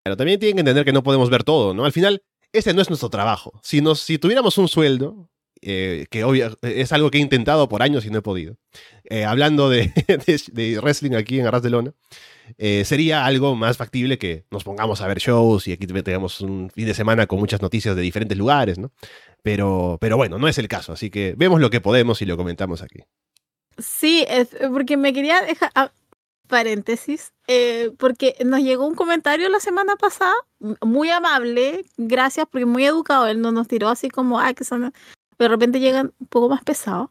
Pero también tienen que entender que no podemos ver todo, ¿no? Al final, ese no es nuestro trabajo. Si, nos, si tuviéramos un sueldo, eh, que obvio, es algo que he intentado por años y no he podido, eh, hablando de, de, wrestling aquí en Arras de Lona, eh, sería algo más factible que nos pongamos a ver shows y aquí tengamos un fin de semana con muchas noticias de diferentes lugares, ¿no? Pero, pero bueno, no es el caso, así que vemos lo que podemos y lo comentamos aquí. Sí, porque me quería dejar, paréntesis, eh, porque nos llegó un comentario la semana pasada, muy amable, gracias, porque muy educado, él no nos tiró así como, ah, que son, de repente llegan un poco más pesados,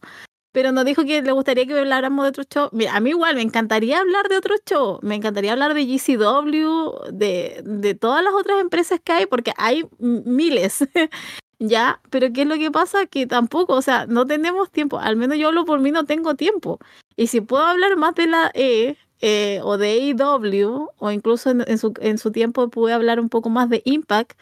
pero nos dijo que le gustaría que habláramos de otro show. Mira, a mí igual me encantaría hablar de otro show, me encantaría hablar de GCW, de, de todas las otras empresas que hay, porque hay miles. ya, pero ¿qué es lo que pasa? Que tampoco, o sea, no tenemos tiempo, al menos yo lo por mí no tengo tiempo. Y si puedo hablar más de la E, eh, o de AEW, o incluso en, su, en su tiempo pude hablar un poco más de Impact,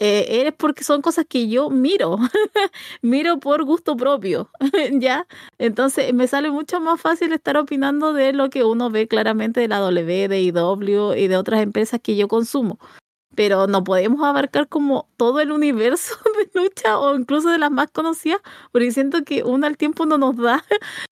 eh, es porque son cosas que yo miro, miro por gusto propio, ¿ya? Entonces me sale mucho más fácil estar opinando de lo que uno ve claramente de la W, de AEW y de otras empresas que yo consumo. Pero no podemos abarcar como todo el universo de lucha o incluso de las más conocidas, porque siento que uno al tiempo no nos da,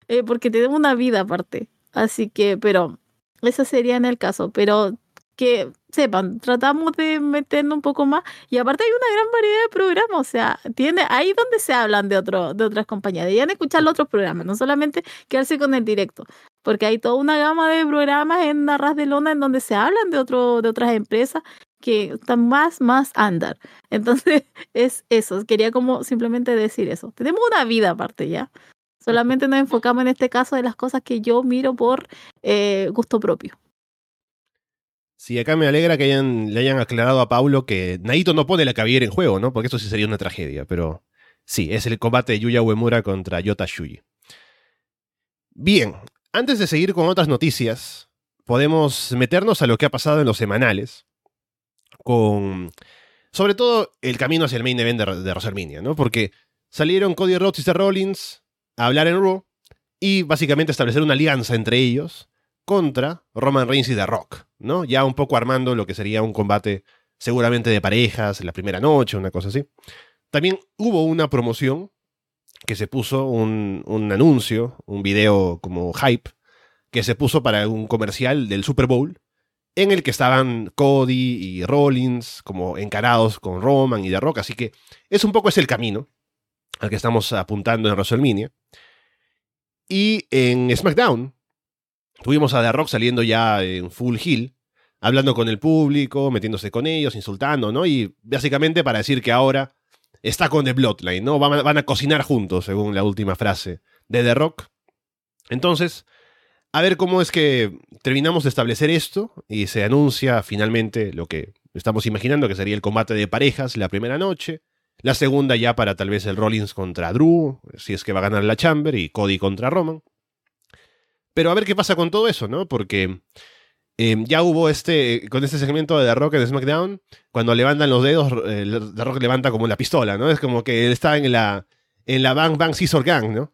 eh, porque tenemos una vida aparte. Así que, pero ese sería en el caso, pero que sepan, tratamos de meternos un poco más y aparte hay una gran variedad de programas, o sea, tiene ahí donde se hablan de otro, de otras compañías, deberían escuchar los otros programas, no solamente quedarse con el directo, porque hay toda una gama de programas en Arras de Lona en donde se hablan de otro, de otras empresas que están más, más andar. Entonces, es eso, quería como simplemente decir eso. Tenemos una vida aparte ya. Solamente nos enfocamos en este caso de las cosas que yo miro por eh, gusto propio. Sí, acá me alegra que le hayan aclarado a Paulo que Naito no pone la cabellera en juego, ¿no? Porque eso sí sería una tragedia, pero sí, es el combate de Yuya Uemura contra Yota Shuyi. Bien, antes de seguir con otras noticias, podemos meternos a lo que ha pasado en los semanales, con sobre todo el camino hacia el main event de, de ¿no? Porque salieron Cody Rhodes y Seth Rollins hablar en Raw y básicamente establecer una alianza entre ellos contra Roman Reigns y The Rock, ¿no? Ya un poco armando lo que sería un combate seguramente de parejas la primera noche, una cosa así. También hubo una promoción que se puso un, un anuncio, un video como hype, que se puso para un comercial del Super Bowl, en el que estaban Cody y Rollins como encarados con Roman y The Rock, así que es un poco ese el camino al que estamos apuntando en WrestleMania. Y en SmackDown tuvimos a The Rock saliendo ya en full heel, hablando con el público, metiéndose con ellos, insultando, ¿no? Y básicamente para decir que ahora está con The Bloodline, ¿no? Van a, van a cocinar juntos, según la última frase de The Rock. Entonces, a ver cómo es que terminamos de establecer esto y se anuncia finalmente lo que estamos imaginando que sería el combate de parejas la primera noche. La segunda ya para tal vez el Rollins contra Drew, si es que va a ganar la Chamber, y Cody contra Roman. Pero a ver qué pasa con todo eso, ¿no? Porque Em, ya hubo este, con este segmento de The Rock en SmackDown, cuando levantan los dedos, eh, The Rock levanta como la pistola, ¿no? Es como que él está en la, en la Bang Bang Scissor Gang, ¿no?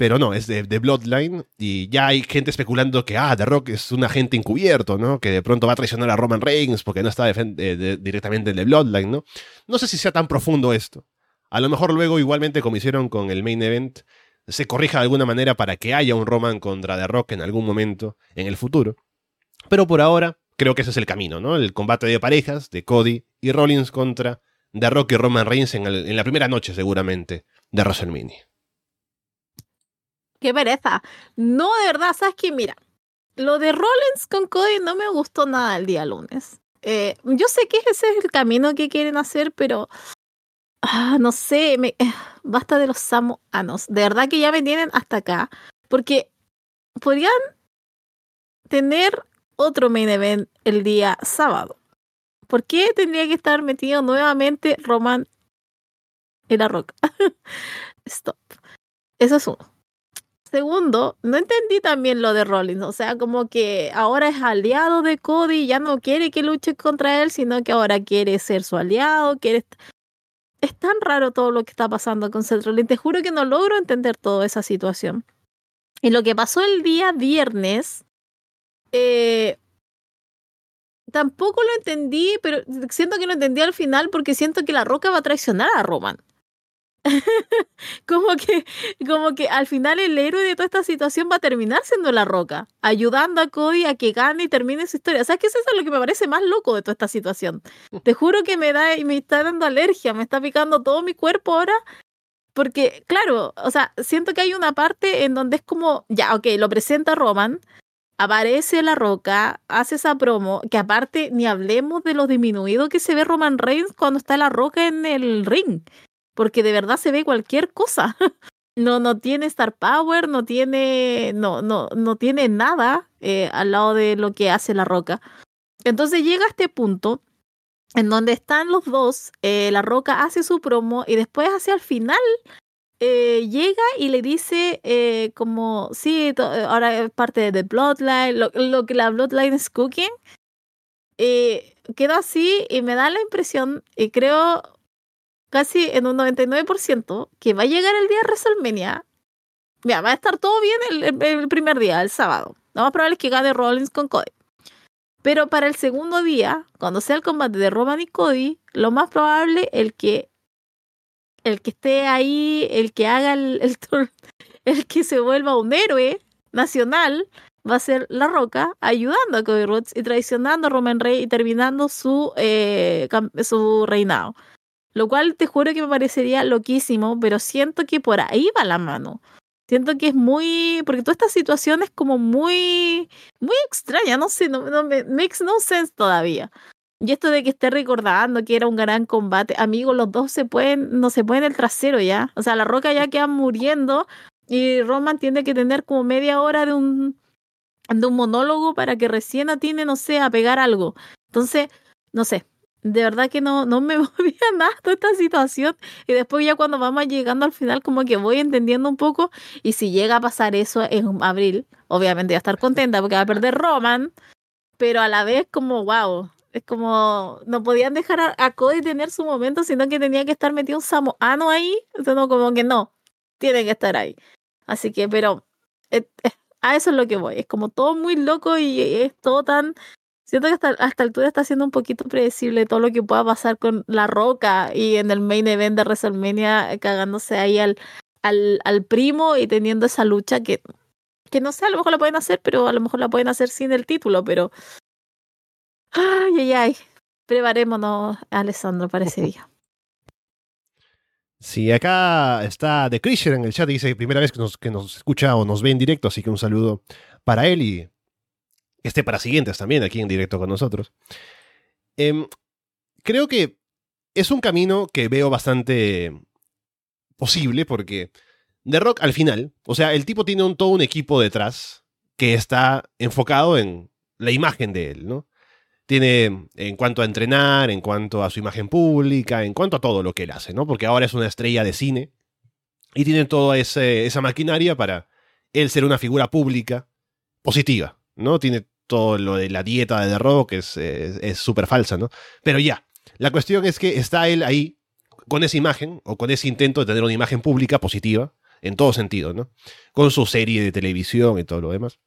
Pero no, es de, Bloodline y ya hay gente especulando que, ah, The Rock es un agente encubierto, ¿no? Que de pronto va a traicionar a Roman Reigns porque no está directamente en The Bloodline, ¿no? No sé si sea tan profundo esto. A lo mejor luego, igualmente como hicieron con el main event, se corrija de alguna manera para que haya un Roman contra The Rock en algún momento en el futuro. Pero por ahora, creo que ese es el camino, ¿no? El combate de parejas de Cody y Rollins contra The Rock y Roman Reigns en, en la primera noche, seguramente, de WrestleMania qué pereza. No, de verdad, ¿sabes qué? Mira, lo de Rollins con Cody no me gustó nada el día lunes. Eh, yo sé que ese es el camino que quieren hacer, pero ah, no sé, me, eh, basta de los samoanos. De verdad que ya me tienen hasta acá, porque podrían tener otro main event el día sábado. ¿Por qué tendría que estar metido nuevamente Roman en la roca? Stop. Eso es uno. Segundo, no entendí también lo de Rollins, o sea, como que ahora es aliado de Cody, ya no quiere que luche contra él, sino que ahora quiere ser su aliado, quiere... Es tan raro todo lo que está pasando con Seth Rollins, te juro que no logro entender toda esa situación. Y lo que pasó el día viernes, eh, tampoco lo entendí, pero siento que lo entendí al final porque siento que la Roca va a traicionar a Roman. como que, como que al final el héroe de toda esta situación va a terminar siendo la roca, ayudando a Cody a que gane y termine su historia. ¿Sabes qué es eso lo que me parece más loco de toda esta situación? Te juro que me da, me está dando alergia, me está picando todo mi cuerpo ahora. Porque, claro, o sea, siento que hay una parte en donde es como, ya, ok, lo presenta Roman, aparece la roca, hace esa promo, que aparte ni hablemos de lo disminuido que se ve Roman Reigns cuando está la roca en el ring porque de verdad se ve cualquier cosa. No, no tiene Star Power, no tiene, no, no, no tiene nada eh, al lado de lo que hace la roca. Entonces llega a este punto en donde están los dos, eh, la roca hace su promo y después hacia el final eh, llega y le dice como, sí, ahora es parte de The Bloodline, lo, lo, que la Bloodline es cooking. queda así y me da la impresión, y creo, casi en un 99% que va a llegar el día de WrestleMania. Va a estar todo bien el, primer día, el sábado. Lo más probable es que gane Rollins con Cody. Pero para el segundo día, cuando sea el combate de Roman y Cody, lo más probable el que el que esté ahí, el que haga el, el, el que se vuelva un héroe nacional, va a ser La Roca ayudando a Cody Rhodes y traicionando a Roman Reigns y terminando su, eh, su reinado. Lo cual te juro que me parecería loquísimo, pero siento que por ahí va la mano. Siento que es muy. Porque toda esta situación es como muy. Muy extraña, no sé, no, no me makes no sense todavía. Y esto de que esté recordando que era un gran combate, amigos, los dos se pueden, no se pueden el trasero ya. O sea, la roca ya queda muriendo y Roman tiene que tener como media hora de un, de un monólogo para que recién atine, no sé, a pegar algo. Entonces, no sé, de verdad que no, no me movía nada toda esta situación. Y después ya cuando vamos llegando al final, como que voy entendiendo un poco. Y si llega a pasar eso en abril, obviamente voy a estar contenta porque va a perder Roman. Pero a la vez como, wow, es como, no podían dejar a, Cody tener su momento, sino que tenía que estar metido un samoano ahí. Entonces no, como que no, tiene que estar ahí. Así que, pero eh, eh, a eso es lo que voy. Es como todo muy loco y es todo tan Siento que hasta, hasta altura está siendo un poquito predecible todo lo que pueda pasar con La Roca y en el main event de WrestleMania eh, cagándose ahí al, al, al primo y teniendo esa lucha que, que no sé, a lo mejor la pueden hacer, pero a lo mejor la pueden hacer sin el título, pero... Ay, ay, ay. Preparémonos, Alessandro, para ese día. Sí, acá está The Christian en el chat, dice primera vez que nos, que nos escucha o nos ve en directo, así que un saludo para él y que esté para siguientes también aquí en directo con nosotros. Em, creo que es un camino que veo bastante posible porque The Rock al final, o sea, el tipo tiene un, todo un equipo detrás que está enfocado en la imagen de él, ¿no? Tiene en cuanto a entrenar, en cuanto a su imagen pública, en cuanto a todo lo que él hace, ¿no? Porque ahora es una estrella de cine y tiene toda esa maquinaria para él ser una figura pública positiva, ¿no? Tiene todo lo de la dieta de The Rock es súper falsa, ¿no? Pero ya, la cuestión es que está él ahí con esa imagen o con ese intento de tener una imagen pública positiva, en todo sentido, ¿no? Con su serie de televisión y todo lo demás.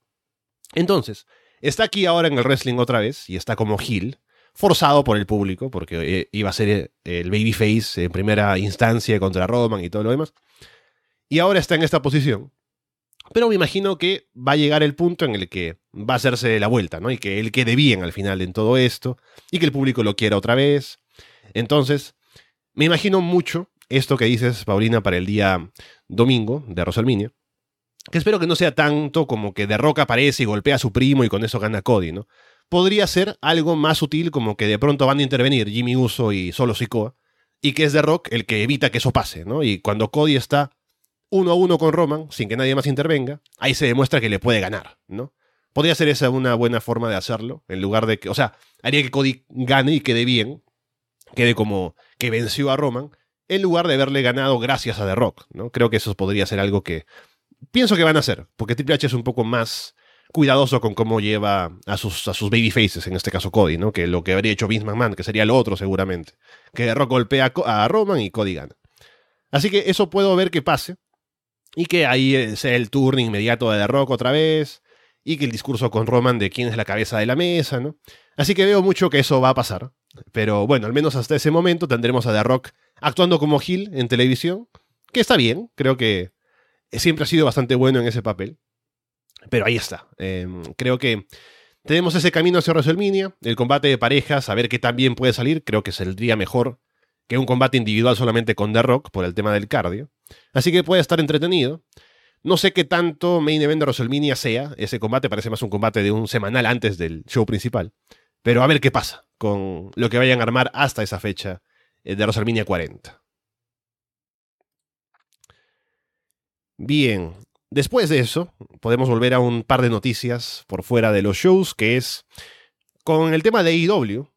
Entonces, está aquí ahora en el wrestling otra vez y está como heel, forzado por el público, porque eh, iba a ser eh, el babyface en primera instancia contra Roman y todo lo demás. Y ahora está en esta posición. Pero me imagino que va a llegar el punto en el que va a hacerse la vuelta, ¿no? Y que él quede bien al final en todo esto, y que el público lo quiera otra vez. Entonces, me imagino mucho esto que dices, Paulina, para el día domingo de Rosalminia, que espero que no sea tanto como que de Rock aparece y golpea a su primo y con eso gana Cody, ¿no? Podría ser algo más sutil como que de pronto van a intervenir Jimmy Uso y Solo Sikoa, y que es de Rock el que evita que eso pase, ¿no? Y cuando Cody está uno a uno con Roman, sin que nadie más intervenga, ahí se demuestra que le puede ganar, ¿no? Podría ser esa una buena forma de hacerlo, en lugar de que, o sea, haría que Cody gane y quede bien, quede como que venció a Roman, en lugar de haberle ganado gracias a The Rock, ¿no? Creo que eso podría ser algo que pienso que van a hacer, porque Triple H es un poco más cuidadoso con cómo lleva a sus, a sus babyfaces, en este caso Cody, ¿no? Que lo que habría hecho Vince McMahon, que sería lo otro seguramente. Que The Rock golpea a Roman y Cody gana. Así que eso puedo ver que pase. Y que ahí eh, sea el turno inmediato de The Rock otra vez. Y que el discurso con Roman de quién es la cabeza de la mesa, ¿no? Así que veo mucho que eso va a pasar. Pero bueno, al menos hasta ese momento tendremos a The Rock actuando como Gil en televisión, que está bien, creo que siempre ha sido bastante bueno en ese papel. Pero ahí está. Em, creo que tenemos ese camino hacia WrestleMania, el combate de parejas, a ver qué tan bien puede salir, creo que saldría mejor que un combate individual solamente con The Rock por el tema del cardio. Así que puede estar entretenido. No sé qué tanto main event de WrestleMania sea, ese combate parece más un combate de un semanal antes del show principal. Pero a ver qué pasa con lo que vayan a armar hasta esa fecha eh, de WrestleMania 40. Bien, después de eso, podemos volver a un par de noticias por fuera de los shows, que es con el tema de AEW.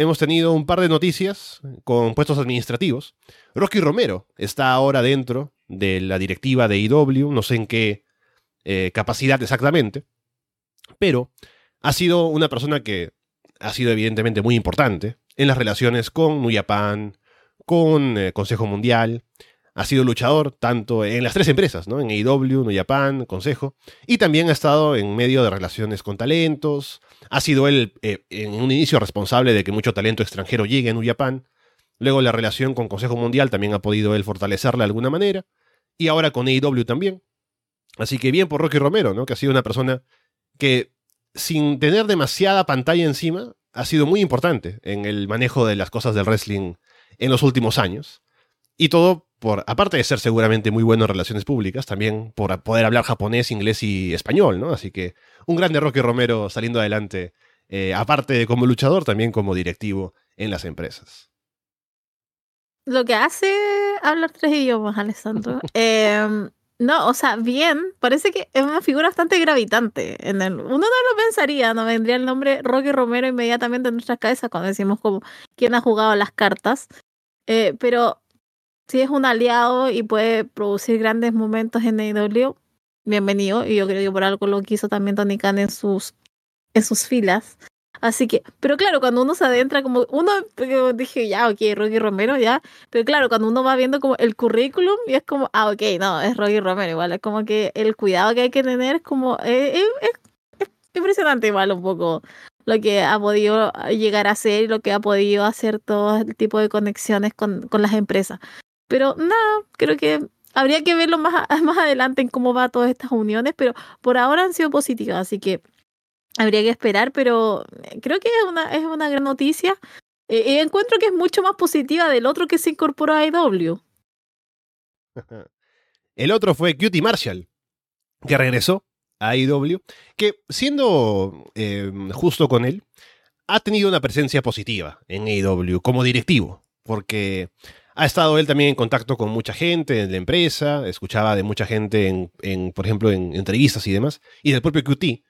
Hemos tenido un par de noticias con puestos administrativos. Rocky Romero está ahora dentro de la directiva de AEW, no sé en qué eh, capacidad exactamente, pero ha sido una persona que ha sido evidentemente muy importante en las relaciones con Nuyapan, con eh, Consejo Mundial. Ha sido luchador tanto en las tres empresas, ¿no? En AEW, Nuyapan, Consejo. Y también ha estado en medio de relaciones con talentos. Ha sido él eh, en un inicio responsable de que mucho talento extranjero llegue a Nuyapan. Luego la relación con Consejo Mundial también ha podido él fortalecerla de alguna manera. Y ahora con AEW también. Así que bien por Rocky Romero, ¿no? Que ha sido una persona que sin tener demasiada pantalla encima, ha sido muy importante en el manejo de las cosas del wrestling en los últimos años. Y todo por, aparte de ser seguramente muy bueno en relaciones públicas, también por poder hablar japonés, inglés y español, ¿no? Así que un grande Rocky Romero saliendo adelante, eh, aparte de como luchador, también como directivo en las empresas. Lo que hace hablar tres idiomas, Alessandro. eh, no, o sea, bien, parece que es una figura bastante gravitante. En el, uno no lo pensaría, no vendría el nombre Rocky Romero inmediatamente en nuestras cabezas cuando decimos como quién ha jugado las cartas. Eh, pero si es un aliado y puede producir grandes momentos en AEW, bienvenido. Y yo creo que por algo lo quiso también Tony Khan en sus, en sus filas. Así que, pero claro, cuando uno se adentra, como uno, dije, ya, ok, Rocky Romero, ya, pero claro, cuando uno va viendo como el currículum, y es como, ah, ok, no, es Rocky Romero, igual, es como que el cuidado que hay que tener es como, eh, eh, es, impresionante igual un poco lo que ha podido llegar a hacer y lo que ha podido hacer todo el tipo de conexiones con, con las empresas. Pero nada, creo que habría que verlo más, más adelante en cómo va todas estas uniones, pero por ahora han sido positivas, así que Habría que esperar, pero eh, creo que es una, es una gran noticia. Eh, y encuentro que es mucho más positiva del otro que se incorporó a IW. El otro fue Cutie Marshall, que regresó a IW, que siendo eh, justo con él, ha tenido una presencia positiva en AEW como directivo, porque ha estado él también en contacto con mucha gente en la empresa, escuchaba de mucha gente, en, por ejemplo, en entrevistas y demás, y del propio QT,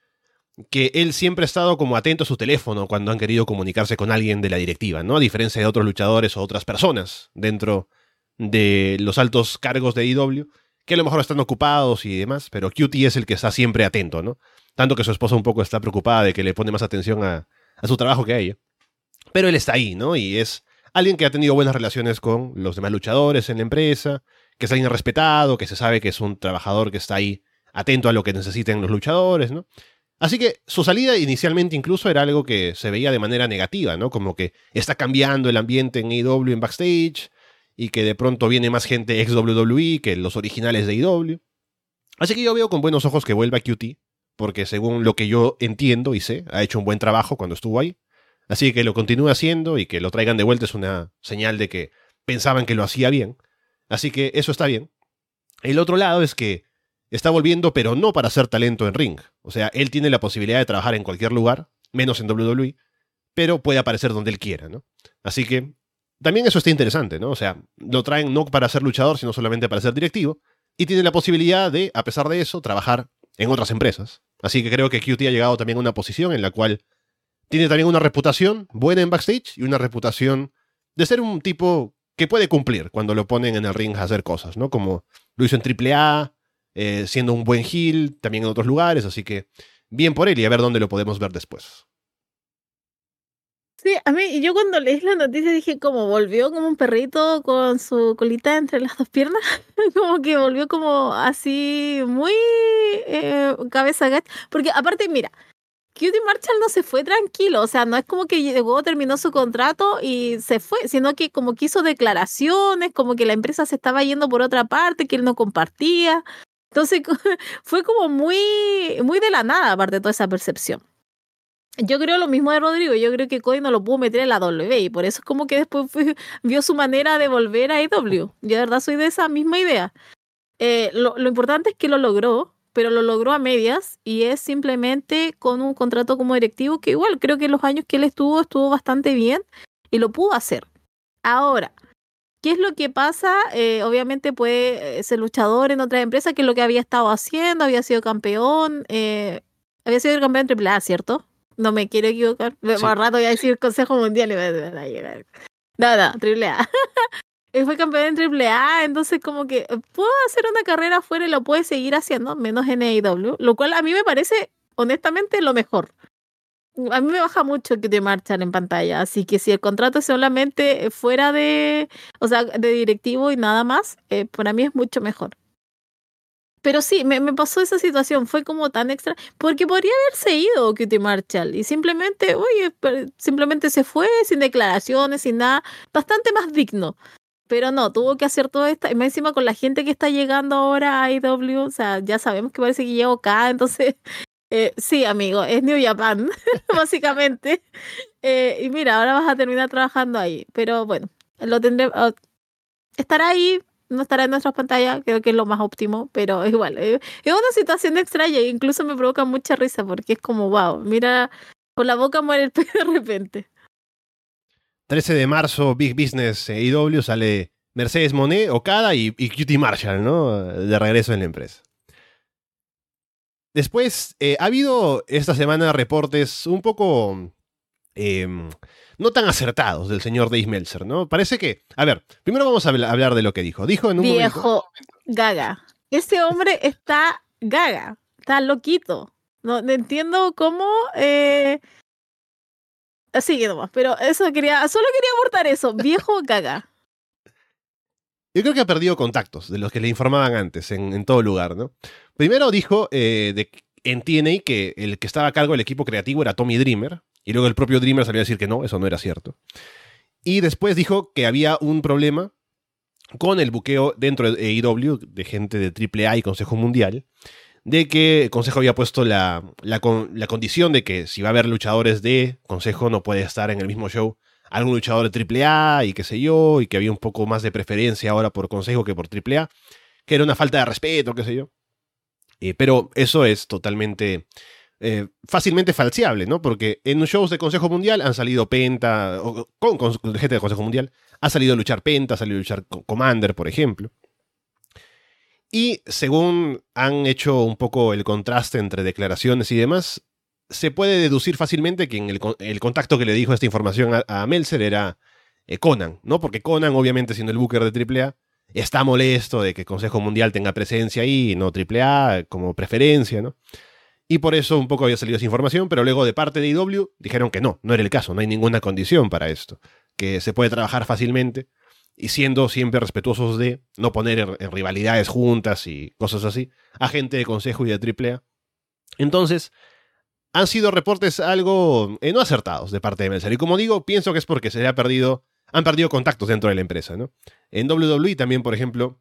que él siempre ha estado como atento a su teléfono cuando han querido comunicarse con alguien de la directiva, ¿no? A diferencia de otros luchadores o otras personas dentro de los altos cargos de IW, que a lo mejor están ocupados y demás, pero QT es el que está siempre atento, ¿no? tanto que su esposa un poco está preocupada de que le pone más atención a su trabajo que a ella. Pero él está ahí, ¿no? Y es alguien que ha tenido buenas relaciones con los demás luchadores en la empresa, que es alguien respetado, que se sabe que es un trabajador que está ahí atento a lo que necesiten los luchadores, ¿no? Así que su salida inicialmente incluso era algo que se veía de manera negativa, ¿no? Como que está cambiando el ambiente en AEW en backstage y que de pronto viene más gente ex WWE que los originales de AEW. Así que yo veo con buenos ojos que vuelva QT, porque según lo que yo entiendo y sé, ha hecho un buen trabajo cuando estuvo ahí. Así que lo continúe haciendo y que lo traigan de vuelta es una señal de que pensaban que lo hacía bien. Así que eso está bien. El otro lado es que está volviendo, pero no para ser talento en ring. O sea, él tiene la posibilidad de trabajar en cualquier lugar, menos en WWE, pero puede aparecer donde él quiera, ¿no? Así que también eso está interesante, ¿no? O sea, lo traen no para ser luchador, sino solamente para ser directivo, y tiene la posibilidad de, a pesar de eso, trabajar en otras empresas. Así que creo que QT ha llegado también a una posición en la cual tiene también una reputación buena en backstage y una reputación de ser un tipo que puede cumplir cuando lo ponen en el ring a hacer cosas, ¿no? Como lo hizo en AAA, eh, siendo un buen heel, también en otros lugares, así que bien por él y a ver dónde lo podemos ver después. Sí, a mí, yo cuando leí la noticia dije como volvió como un perrito con su colita entre las dos piernas, como que volvió como así muy eh, cabeza gacha, porque aparte, mira, Cutie Marshall no se fue tranquilo, o sea, no es como que llegó, terminó su contrato y se fue, sino que como que hizo declaraciones, como que la empresa se estaba yendo por otra parte, que él no compartía. Entonces fue como muy, muy de la nada, aparte de toda esa percepción. Yo creo lo mismo de Rodrigo, yo creo que Cody no lo pudo meter en la W y por eso es como que después vio su manera de volver a IW. Yo de verdad soy de esa misma idea. Eh, lo importante es que lo logró, pero lo logró a medias y es simplemente con un contrato como directivo que igual creo que los años que él estuvo estuvo bastante bien y lo pudo hacer. Ahora, ¿qué es lo que pasa? Eh, obviamente puede eh, ser luchador en otra empresa, que es lo que había estado haciendo, había sido campeón, eh, había sido el campeón de AAA, ¿cierto? No me quiero equivocar. Sí. Más rato voy a decir Consejo Mundial y va a llegar. No, no, AAA. Él fue campeón en AAA, entonces como que puedo hacer una carrera afuera y lo puede seguir haciendo, menos en AEW, lo cual a mí me parece, honestamente, lo mejor. A mí me baja mucho que te en pantalla, así que si el contrato es solamente fuera de, o sea, de directivo y nada más, eh, para mí es mucho mejor. Pero sí, me, me, pasó esa situación, fue como tan extra, porque podría haberse ido Cutie Marshall y simplemente, oye, simplemente se fue sin declaraciones, sin nada, bastante más digno. Pero no, tuvo que hacer todo esto. Y más encima con la gente que está llegando ahora a IW, o sea, ya sabemos que parece que llegó acá, entonces, eh, sí, amigo, es New Japan, básicamente. Eh, y mira, ahora vas a terminar trabajando ahí. Pero bueno, lo tendré. Uh, estará ahí, no estará en nuestras pantallas, creo que es lo más óptimo, pero igual, eh, es una situación extraña e incluso me provoca mucha risa porque es como, wow, mira, con la boca muere el pez de repente. 13 de marzo, Big Business IW sale Mercedes Monet, Okada y, y Cutie Marshall, ¿no? De regreso en la empresa. Después, eh, ha habido esta semana reportes un poco eh, no tan acertados del señor Dave Meltzer, ¿no? Parece que, a ver, primero vamos a hablar de lo que dijo. Dijo en un Viejo momento, gaga. Ese hombre está gaga, está loquito. No, no entiendo cómo... Eh, Así que nomás, pero eso quería, solo quería aportar eso, viejo caga. Yo creo que ha perdido contactos de los que le informaban antes en, en todo lugar, ¿no? Primero dijo eh, de, en TNA que el que estaba a cargo del equipo creativo era Tommy Dreamer, y luego el propio Dreamer salió a decir que no, eso no era cierto. Y después dijo que había un problema con el buqueo dentro de AEW, de gente de AAA y Consejo Mundial, de que el Consejo había puesto la, la, la, condición de que si va a haber luchadores de Consejo no puede estar en el mismo show algún luchador de AAA y qué sé yo, y que había un poco más de preferencia ahora por Consejo que por AAA, que era una falta de respeto, qué sé yo. Eh, pero eso es totalmente eh, fácilmente falseable, ¿no? Porque en shows de Consejo Mundial han salido Penta, o, con, con, gente de Consejo Mundial, ha salido a luchar Penta, ha salido a luchar Commander, por ejemplo. Y según han hecho un poco el contraste entre declaraciones y demás, se puede deducir fácilmente que en el, el contacto que le dijo esta información a, a Meltzer era eh, Conan, ¿no? Porque Conan, obviamente siendo el booker de AAA, está molesto de que el Consejo Mundial tenga presencia ahí, no AAA, como preferencia, ¿no? Y por eso un poco había salido esa información, pero luego de parte de IW dijeron que no, no era el caso, no hay ninguna condición para esto, que se puede trabajar fácilmente y siendo siempre respetuosos de no poner en, rivalidades juntas y cosas así a gente de consejo y de AAA. Entonces, han sido reportes algo eh, no acertados de parte de Meltzer. Y como digo, pienso que es porque se ha perdido, han perdido contactos dentro de la empresa. ¿no? En WWE también, por ejemplo,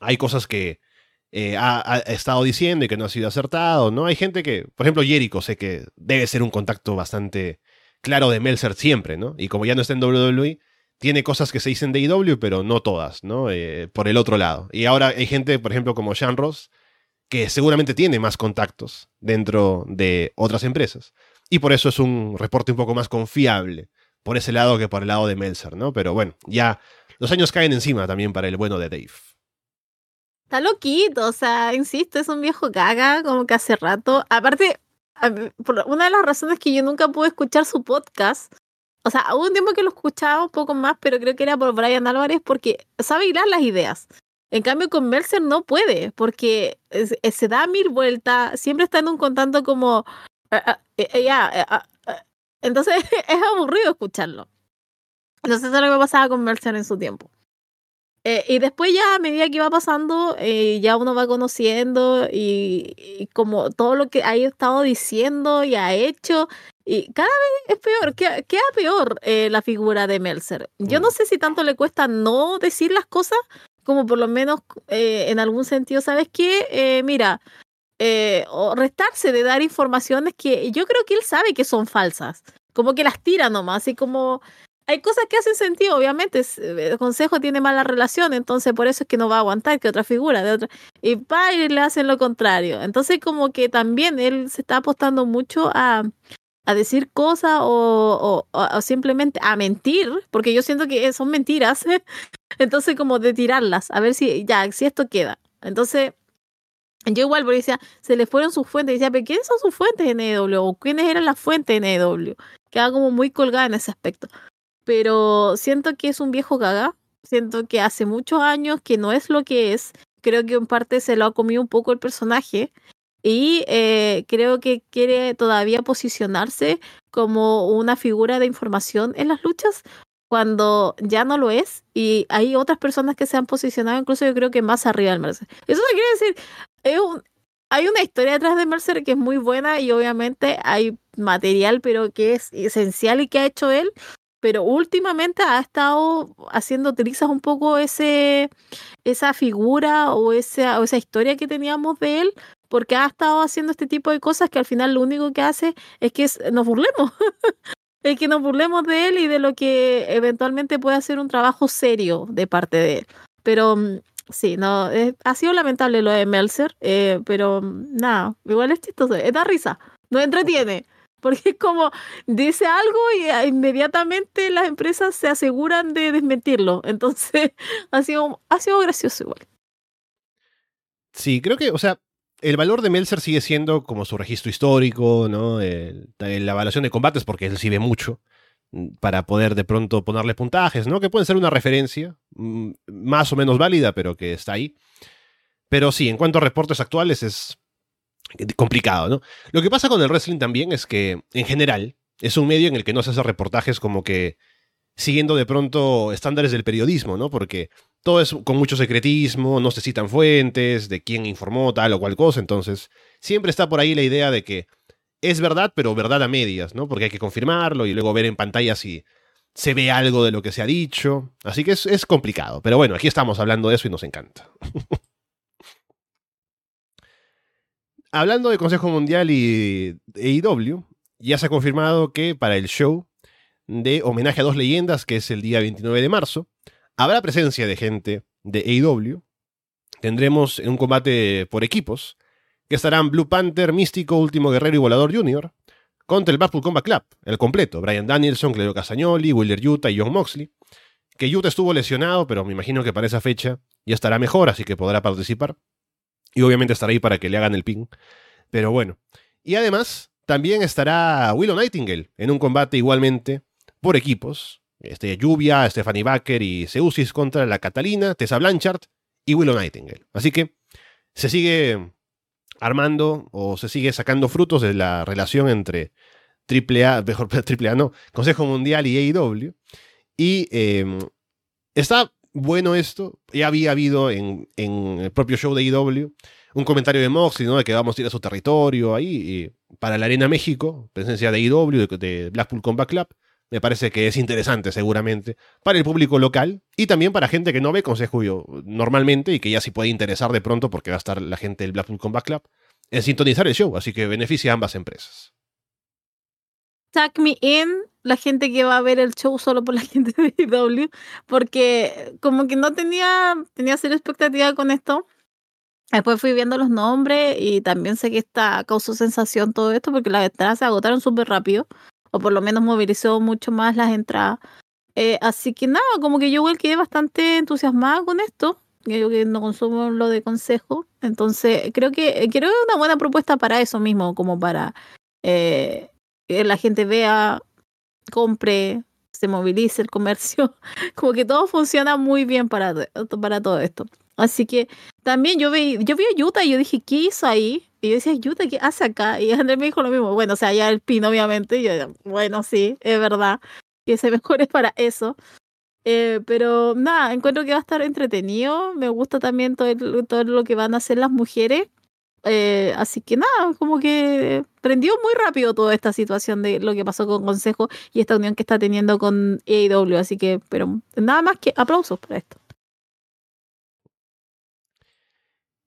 hay cosas que eh, ha, estado diciendo y que no ha sido acertado, ¿no? Hay gente que, por ejemplo, Jericho, sé que debe ser un contacto bastante claro de Meltzer siempre, ¿no? Y como ya no está en WWE, tiene cosas que se dicen de IW, pero no todas, ¿no? Eh, por el otro lado. Y ahora hay gente, por ejemplo, como Sean Ross, que seguramente tiene más contactos dentro de otras empresas. Y por eso es un reporte un poco más confiable por ese lado que por el lado de Meltzer, ¿no? Pero bueno, ya los años caen encima también para el bueno de Dave. Está loquito, o sea, insisto, es un viejo caga, como que hace rato. Aparte, una de las razones que yo nunca pude escuchar su podcast, o sea, hubo un tiempo que lo escuchaba un poco más, pero creo que era por Brian Álvarez porque sabe hilar las ideas. En cambio, con Mercer no puede, porque se da mil vueltas, siempre está en un contacto como... Ah, ah, eh, eh, ya, eh, entonces es aburrido escucharlo. Entonces eso es lo que pasaba con Mercer en su tiempo. y después ya a medida que iba pasando, ya uno va conociendo y, como todo lo que ha estado diciendo y ha hecho, y cada vez es peor, queda, queda peor la figura de Meltzer. Yo no mm. sé si tanto le cuesta no decir las cosas como por lo menos eh, en algún sentido, ¿sabes qué? Eh, mira, eh, o restarse de dar informaciones que yo creo que él sabe que son falsas, como que las tira nomás, y como hay cosas que hacen sentido, obviamente, el consejo tiene mala relación, entonces por eso es que no va a aguantar que otra figura de otra, y pa, y le hacen lo contrario. Entonces como que también él se está apostando mucho a, a decir cosas o, simplemente a mentir, porque yo siento que son mentiras, entonces como de tirarlas, a ver si ya, si esto queda. Entonces, yo igual, porque decía, se le fueron sus fuentes, decía, pero ¿quiénes son sus fuentes en EW? ¿O quiénes eran las fuentes en EW? Queda como muy colgada en ese aspecto. Pero siento que es un viejo gaga, siento que hace muchos años que no es lo que es, creo que en parte se lo ha comido un poco el personaje y eh, creo que quiere todavía posicionarse como una figura de información en las luchas cuando ya no lo es y hay otras personas que se han posicionado incluso yo creo que más arriba del Mercer. Eso no quiere decir, es un, hay una historia detrás de Mercer que es muy buena y obviamente hay material pero que es esencial y que ha hecho él, pero últimamente ha estado haciendo trizas un poco ese esa figura o esa, o esa historia que teníamos de él porque ha estado haciendo este tipo de cosas que al final lo único que hace es que nos burlemos. es que nos burlemos de él y de lo que eventualmente puede hacer un trabajo serio de parte de él. Pero mm, sí, no, ha sido lamentable lo de Melzer, eh, pero mm, nada, igual es chistoso, da risa, no entretiene. Porque es como dice algo y ah, inmediatamente las empresas se aseguran de desmentirlo. Entonces ha sido, ha sido gracioso igual. Sí, creo que, o sea, el valor de Meltzer sigue siendo como su registro histórico, ¿no? la evaluación de combates, porque él sí ve mucho, mm, para poder de pronto ponerle puntajes, ¿no? Que pueden ser una referencia, mm, más o menos válida, pero que está ahí. Pero sí, en cuanto a reportes actuales es complicado, ¿no? Lo que pasa con el wrestling también es que, en general, es un medio en el que no se hace reportajes como que siguiendo de pronto estándares del periodismo, ¿no? Porque todo es con mucho secretismo, no se citan fuentes de quién informó tal o cual cosa, entonces siempre está por ahí la idea de que es verdad, pero verdad a medias, ¿no? Porque hay que confirmarlo y luego ver en pantalla si se ve algo de lo que se ha dicho. Así que es, complicado. Pero bueno, aquí estamos hablando de eso y nos encanta. Hablando de Consejo Mundial y AEW, ya se ha confirmado que para el show de homenaje a dos leyendas, que es el día 29 de marzo, Habrá presencia de gente de AEW. Tendremos un combate por equipos, que estarán Blue Panther, Místico, Último Guerrero y Volador Jr., contra el Blackpool Combat Club, el completo, Brian Danielson, Cleo Casagnoli, Willer Utah y John Moxley, que Utah estuvo lesionado, pero me imagino que para esa fecha ya estará mejor, así que podrá participar. Y obviamente estará ahí para que le hagan el ping. Pero bueno. Y además, también estará Willow Nightingale en un combate igualmente por equipos, este, Lluvia, Stephanie Baker y Seusis contra la Catalina, Tessa Blanchard y Willow Nightingale. Así que se sigue armando o se sigue sacando frutos de la relación entre AAA, mejor AAA no, Consejo Mundial y AEW. Y em, está bueno esto. Ya había habido en, el propio show de AEW un comentario de Moxley, ¿no? De que vamos a ir a su territorio ahí. para la Arena México, presencia de AEW, de, Blackpool Combat Club. Me parece que es interesante seguramente para el público local y también para gente que no ve Consejo normalmente y que ya sí puede interesar de pronto porque va a estar la gente del Blackpool Combat Club en sintonizar el show, así que beneficia a ambas empresas. Tag me in la gente que va a ver el show solo por la gente de IW, porque como que no tenía, tenía cero expectativa con esto. Después fui viendo los nombres y también sé que está causó sensación todo esto porque las entradas se agotaron súper rápido, o por lo menos movilizó mucho más las entradas. Eh, así que nada, como que yo igual quedé bastante entusiasmada con esto. Yo que no consumo lo de consejo. Entonces, creo que creo es una buena propuesta para eso mismo, como para eh, que la gente vea compre, se movilice el comercio, como que todo funciona muy bien para, para todo esto. Así que también yo vi, yo vi a Yuta y yo dije, ¿qué hizo ahí? Y yo decía, Yuta, ¿qué hace acá? Y Andrés me dijo lo mismo. Bueno, o sea, ya el pin, obviamente. Y yo, bueno, sí, es verdad. Que se mejore para eso. Eh, pero nada, encuentro que va a estar entretenido. Me gusta también todo, lo que van a hacer las mujeres. Eh, así que nada, como que prendió muy rápido toda esta situación de lo que pasó con Consejo y esta unión que está teniendo con AEW. Así que, pero nada más que aplausos para esto.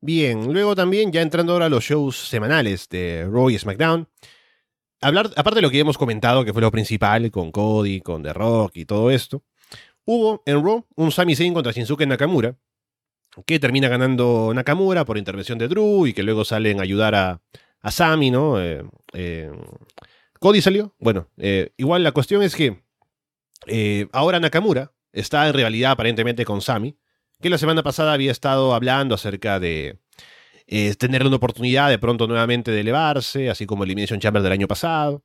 Bien, luego también, ya entrando ahora a los shows semanales de Raw y SmackDown. Hablar, aparte de lo que hemos comentado, que fue lo principal, con Cody, con The Rock y todo esto, hubo en Raw un Sami Zayn contra Shinsuke Nakamura, que termina ganando Nakamura por intervención de Drew y que luego salen a ayudar a, a Sami, ¿no? Eh, eh, Cody salió. Bueno, eh, igual la cuestión es que ahora Nakamura está en realidad aparentemente con Sami, que la semana pasada había estado hablando acerca de tener una oportunidad de pronto nuevamente de elevarse, así como Elimination Chamber del año pasado.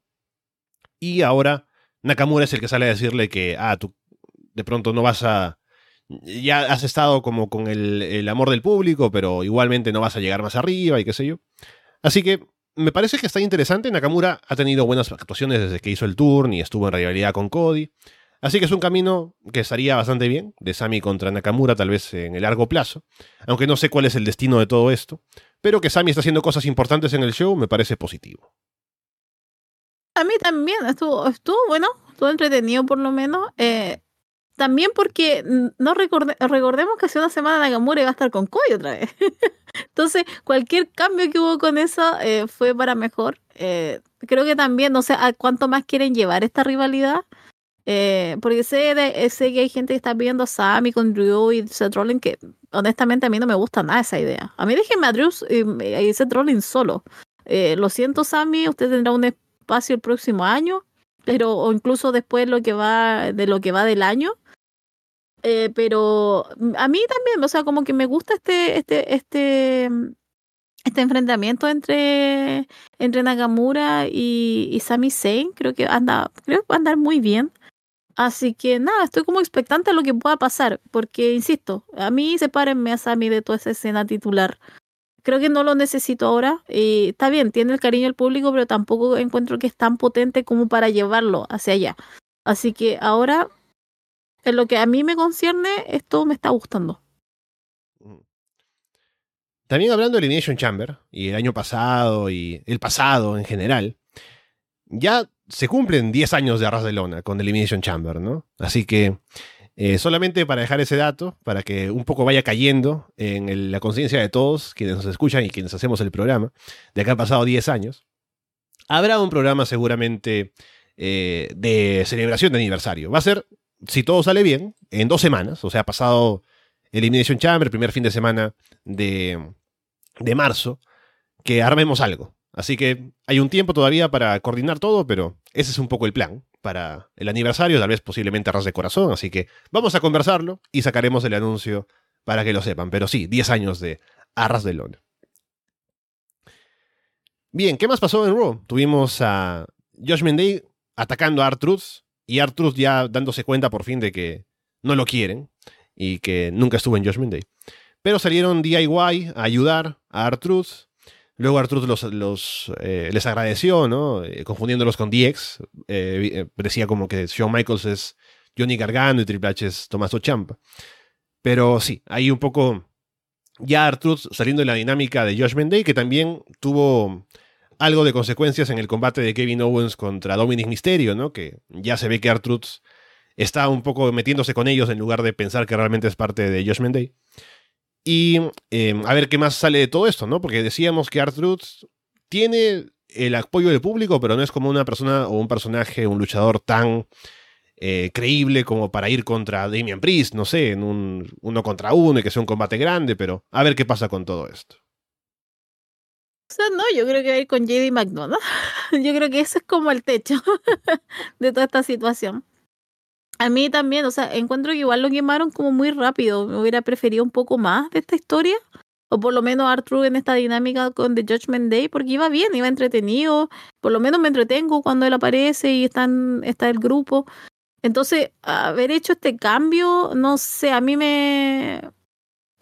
Y ahora Nakamura es el que sale a decirle que, ah, tú de pronto no vas a ya has estado como con el, amor del público, pero igualmente no vas a llegar más arriba y qué sé yo. Así que me parece que está interesante. Nakamura ha tenido buenas actuaciones desde que hizo el turn y estuvo en rivalidad con Cody. Así que es un camino que estaría bastante bien, de Sami contra Nakamura, tal vez en el largo plazo. Aunque no sé cuál es el destino de todo esto. Pero que Sami está haciendo cosas importantes en el show me parece positivo. A mí también, estuvo, estuvo bueno, estuvo entretenido por lo menos. Eh, también porque no recordemos que hace una semana Nakamura iba a estar con Koi otra vez. Entonces, cualquier cambio que hubo con eso eh, fue para mejor. Eh, creo que también, no sé a cuánto más quieren llevar esta rivalidad. Eh, porque sé, de, sé que hay gente que está viendo a Sammy con Drew y Seth Rollins que honestamente a mí no me gusta nada esa idea. A mí déjenme a Drew y, Seth Rollins solo. lo siento, Sammy, usted tendrá un espacio el próximo año, pero o incluso después lo que va de lo que va del año eh, pero mm, a mí también, o sea, como que me gusta este, este, este, este enfrentamiento entre, entre Nagamura y, y Sami Zayn. Creo que anda, creo que va a andar muy bien. Así que nada, estoy como expectante a lo que pueda pasar, porque insisto, a mí sepárenme a Sami de toda esa escena titular. Creo que no lo necesito ahora. Y está bien, tiene el cariño del público, pero tampoco encuentro que es tan potente como para llevarlo hacia allá. Así que ahora en lo que a mí me concierne, esto me está gustando. También hablando de Elimination Chamber, y el año pasado, y el pasado en general, ya se cumplen 10 años de Arras de Lona con Elimination Chamber, ¿no? Así que eh, solamente para dejar ese dato, para que un poco vaya cayendo en la conciencia de todos quienes nos escuchan y quienes hacemos el programa, de que han pasado 10 años, habrá un programa seguramente eh, de celebración de aniversario. Va a ser si todo sale bien, en dos semanas, o sea, pasado Elimination Chamber, primer fin de semana de, de marzo, que armemos algo. Así que hay un tiempo todavía para coordinar todo, pero ese es un poco el plan para el aniversario, tal vez posiblemente arras de corazón. Así que vamos a conversarlo y sacaremos el anuncio para que lo sepan. Pero sí, 10 años de arras de lona. Bien, ¿qué más pasó en Raw? Tuvimos a Josh Mendey atacando a Artruth y Artruth ya dándose cuenta por fin de que no lo quieren y que nunca estuvo en Judgment Day. Pero salieron DIY a ayudar a Artruth. Luego Artruth los, eh, les agradeció, ¿no? Eh, confundiéndolos con DX. Eh, decía como que Shawn Michaels es Johnny Gargano y Triple H es Tommaso Ciampa. Pero sí, hay un poco ya Artruth saliendo de la dinámica de Josh Day, que también tuvo algo de consecuencias en el combate de Kevin Owens contra Dominic Mysterio, ¿no? Que ya se ve que Artruth está un poco metiéndose con ellos en lugar de pensar que realmente es parte de Josh Day. Y em, a ver qué más sale de todo esto, ¿no? Porque decíamos que Artruth tiene el apoyo del público, pero no es como una persona o un personaje, un luchador tan eh, creíble como para ir contra Damian Priest, no sé, en un uno contra uno y que sea un combate grande, pero a ver qué pasa con todo esto. O sea, no, yo creo que va a ir con JD McDonald. Yo creo que ese es como el techo de toda esta situación. A mí también, o sea, encuentro que igual lo quemaron como muy rápido. Me hubiera preferido un poco más de esta historia. O por lo menos Arthur en esta dinámica con The Judgment Day, porque iba bien, iba entretenido. Por lo menos me entretengo cuando él aparece y están, está el grupo. Entonces, haber hecho este cambio, no sé, a mí me...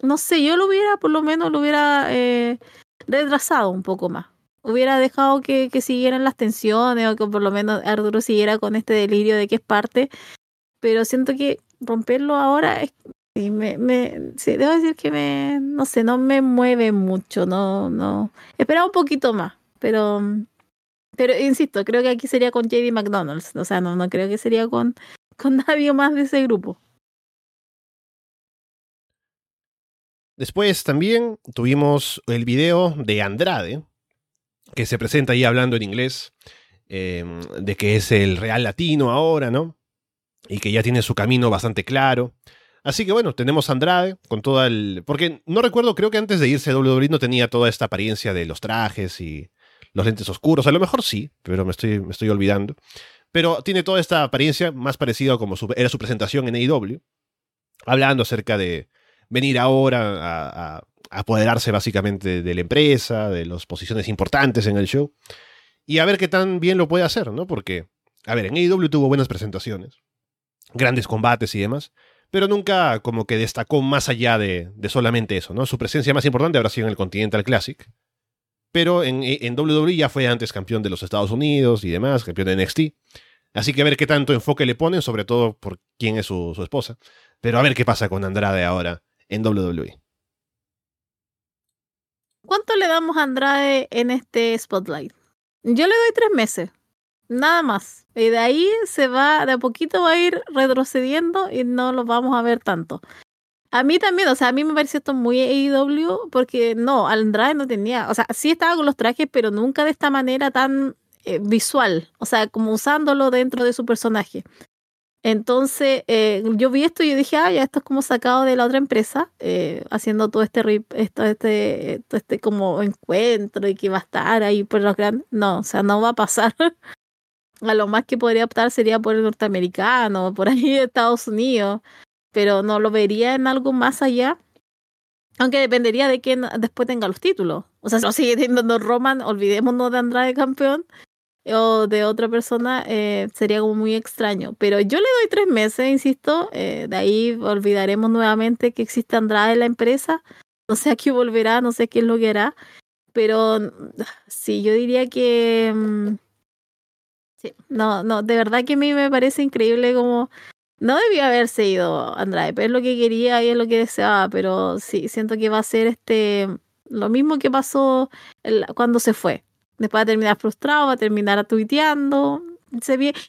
No sé, yo lo hubiera, por lo menos lo hubiera eh, retrasado un poco más. Hubiera dejado que, que siguieran las tensiones o que por lo menos Arturo siguiera con este delirio de que es parte. Pero siento que romperlo ahora es, me, me sí, debo decir que me, no sé, no me mueve mucho, no, no. Esperaba un poquito más, pero pero insisto, creo que aquí sería con JD McDonald's. O sea, no, no creo que sería con, con nadie más de ese grupo. Después también tuvimos el video de Andrade, que se presenta ahí hablando en inglés, em, de que es el real latino ahora, ¿no? Y que ya tiene su camino bastante claro. Así que bueno, tenemos a Andrade con toda el... Porque no recuerdo, creo que antes de irse a WWE no tenía toda esta apariencia de los trajes y los lentes oscuros. A lo mejor sí, pero me estoy, me estoy olvidando. Pero tiene toda esta apariencia más parecida a como era su presentación en AEW, hablando acerca de venir ahora a, apoderarse básicamente de la empresa, de las posiciones importantes en el show, y a ver qué tan bien lo puede hacer, ¿no? Porque, a ver, en AEW tuvo buenas presentaciones, grandes combates y demás, pero nunca como que destacó más allá de, de solamente eso, ¿no? Su presencia más importante habrá sido en el Continental Classic, pero en, en WWE ya fue antes campeón de los Estados Unidos y demás, campeón de NXT. Así que a ver qué tanto enfoque le ponen, sobre todo por quién es su, esposa. Pero a ver qué pasa con Andrade ahora en WWE. ¿Cuánto le damos a Andrade en este spotlight? Yo le doy tres meses, nada más. Y de ahí se va, de a poquito va a ir retrocediendo y no lo vamos a ver tanto. A mí también, o sea, a mí me pareció esto muy AEW porque no, Andrade no tenía, o sea, sí estaba con los trajes, pero nunca de esta manera tan eh, visual, o sea, como usándolo dentro de su personaje. Entonces, eh, yo vi esto y dije, ah, ya esto es como sacado de la otra empresa, eh, haciendo todo este, esto, este, este como encuentro y que va a estar ahí por los grandes. No, o sea, no va a pasar. a lo más que podría optar sería por el norteamericano, por ahí Estados Unidos pero no lo vería en algo más allá. Aunque dependería de quién después tenga los títulos. O sea, si lo sigue teniendo Roman, olvidémonos de Andrade campeón o de otra persona, eh, sería como muy extraño. Pero yo le doy tres meses, insisto. Eh, de ahí olvidaremos nuevamente que existe Andrade en la empresa. No sé a qué volverá, no sé qué es lo que hará. Pero sí, yo diría que. Mm, no, no, de verdad que a mí me parece increíble como no debía haberse ido Andrade, pero es lo que quería y es lo que deseaba, pero sí, siento que va a ser este lo mismo que pasó cuando se fue. Después va a terminar frustrado, va a terminar tuiteando.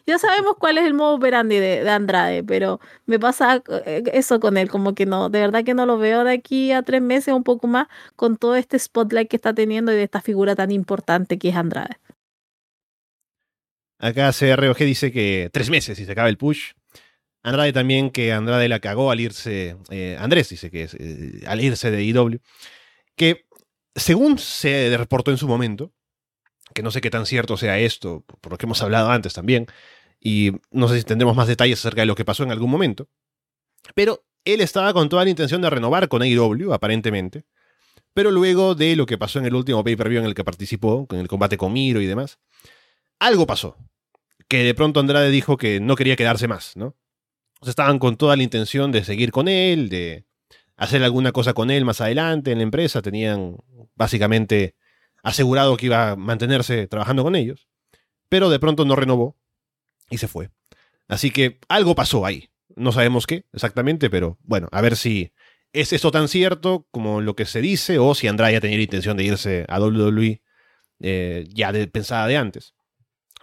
ya sabemos cuál es el modo operandi de, Andrade, pero me pasa eh, eso con él, como que no, de verdad que no lo veo de aquí a tres meses un poco más con todo este spotlight que está teniendo y de esta figura tan importante que es Andrade. Acá CROG dice que tres meses y se acaba el push. Andrade también que Andrade la cagó al irse, eh, Andrés dice que eh, al irse de IW, que según se reportó en su momento, que no sé qué tan cierto sea esto, por lo que hemos hablado antes también, y no sé si tendremos más detalles acerca de lo que pasó en algún momento, pero él estaba con toda la intención de renovar con AEW, aparentemente, pero luego de lo que pasó en el último pay-per-view en el que participó, con el combate con Miro y demás, algo pasó, que de pronto Andrade dijo que no quería quedarse más, ¿no? estaban con toda la intención de seguir con él, de hacer alguna cosa con él más adelante en la empresa. Tenían básicamente asegurado que iba a mantenerse trabajando con ellos, pero de pronto no renovó y se fue. Así que algo pasó ahí. No sabemos qué exactamente, pero bueno, a ver si es eso tan cierto como lo que se dice o si Andrade ya tenía intención de irse a WWE eh, ya de, pensada de antes.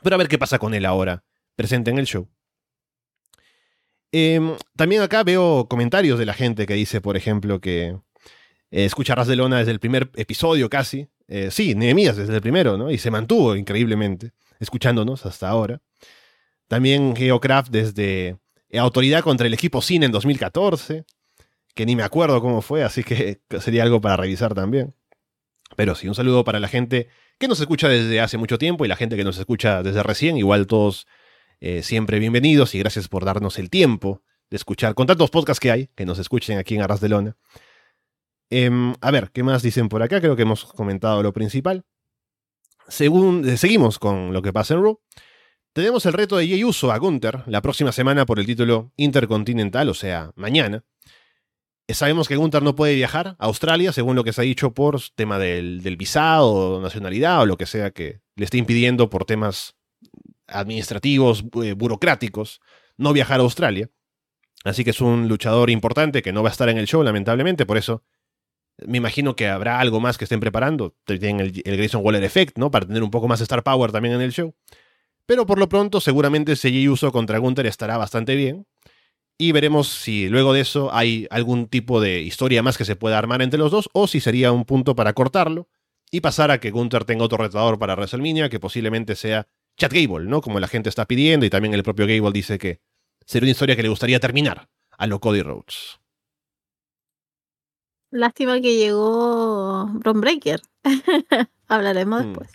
Pero a ver qué pasa con él ahora, presente en el show. Em, también acá veo comentarios de la gente que dice, por ejemplo, que eh, escucha Ras de Lona desde el primer episodio casi. Eh, sí, Nehemías desde el primero, ¿no? Y se mantuvo increíblemente, escuchándonos hasta ahora. También Geocraft desde Autoridad contra el equipo Cine en 2014, que ni me acuerdo cómo fue, así que sería algo para revisar también. Pero sí, un saludo para la gente que nos escucha desde hace mucho tiempo y la gente que nos escucha desde recién, igual todos eh, siempre bienvenidos y gracias por darnos el tiempo de escuchar con tantos podcasts que hay, que nos escuchen aquí en Arras de Lona. Em, a ver, ¿qué más dicen por acá? Creo que hemos comentado lo principal. Según, eh, seguimos con lo que pasa en Raw. Tenemos el reto de Jey Uso a Gunther la próxima semana por el título Intercontinental, o sea, mañana. Eh, sabemos que Gunther no puede viajar a Australia, según lo que se ha dicho por tema del, del visado, nacionalidad o lo que sea que le esté impidiendo por temas administrativos, eh, burocráticos, no viajar a Australia. Así que es un luchador importante que no va a estar en el show, lamentablemente, por eso me imagino que habrá algo más que estén preparando. Tienen el, Grayson Waller Effect, ¿no? Para tener un poco más Star Power también en el show. Pero por lo pronto, seguramente ese Uso contra Gunther estará bastante bien. Y veremos si luego de eso hay algún tipo de historia más que se pueda armar entre los dos, o si sería un punto para cortarlo y pasar a que Gunther tenga otro retador para WrestleMania, que posiblemente sea Chad Gable, ¿no? Como la gente está pidiendo y también el propio Gable dice que sería una historia que le gustaría terminar a lo Cody Rhodes. Lástima que llegó Ron Breaker. Hablaremos mm. después.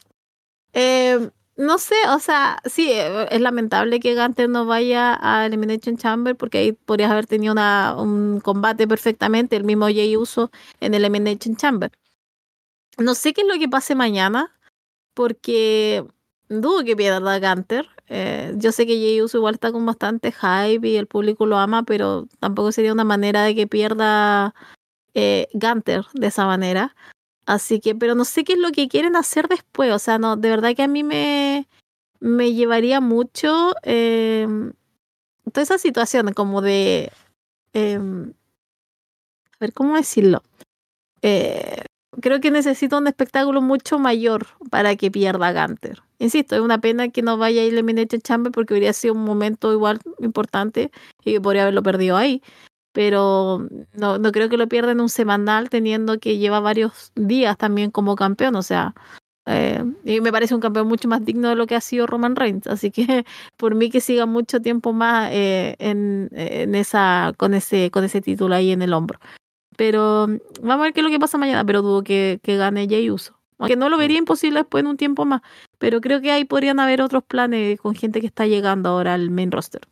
Eh, no sé, o sea, sí, eh, es lamentable que Gunter no vaya a Elimination Chamber porque ahí podrías haber tenido un combate perfectamente, el mismo Jay Uso en Elimination Chamber. No sé qué es lo que pase mañana, porque dudo que pierda Gunter. Eh, yo sé que Jey Uso igual está con bastante hype y el público lo ama, pero tampoco sería una manera de que pierda eh, Gunter de esa manera. Así que, pero no sé qué es lo que quieren hacer después. O sea, no, de verdad que a mí me, me llevaría mucho eh, toda esa situación como de... Em, a ver, ¿cómo decirlo? Eh, creo que necesito un espectáculo mucho mayor para que pierda Gunter. Insisto, es una pena que no vaya a Elimination Chamber porque hubiera sido un momento igual importante y que podría haberlo perdido ahí. Pero no, no creo que lo pierda en un semanal teniendo que lleva varios días también como campeón. O sea, eh, y me parece un campeón mucho más digno de lo que ha sido Roman Reigns. Así que por mí que siga mucho tiempo más eh, en, en, esa, con, ese, con ese título ahí en el hombro. Pero vamos a ver qué es lo que pasa mañana, pero dudo que, que gane Jay Uso. Aunque no lo vería imposible después en un tiempo más. Pero creo que ahí podrían haber otros planes con gente que está llegando ahora al main roster.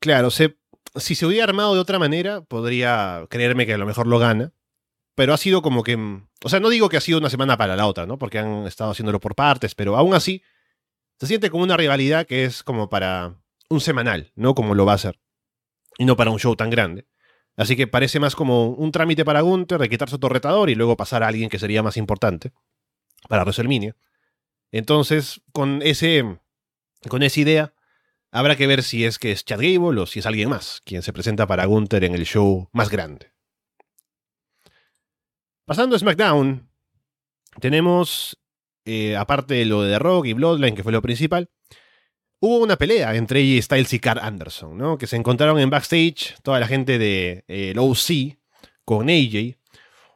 Claro, se, si se hubiera armado de otra manera, podría creerme que a lo mejor lo gana. Pero ha sido como que. O sea, no digo que ha sido una semana para la otra, ¿no? Porque han estado haciéndolo por partes, pero aún así se siente como una rivalidad que es como para un semanal, ¿no? Como lo va a ser. Y no para un show tan grande. Así que parece más como un trámite para Gunther de quitarse otro retador y luego pasar a alguien que sería más importante para WrestleMania. Entonces, con ese con esa idea, habrá que ver si es que es Chad Gable o si es alguien más quien se presenta para Gunther en el show más grande. Pasando a SmackDown, tenemos, eh, aparte de lo de Rock y Bloodline, que fue lo principal, hubo una pelea entre AJ Styles y Carl Anderson, ¿no? Que se encontraron en backstage toda la gente de eh, OC con AJ,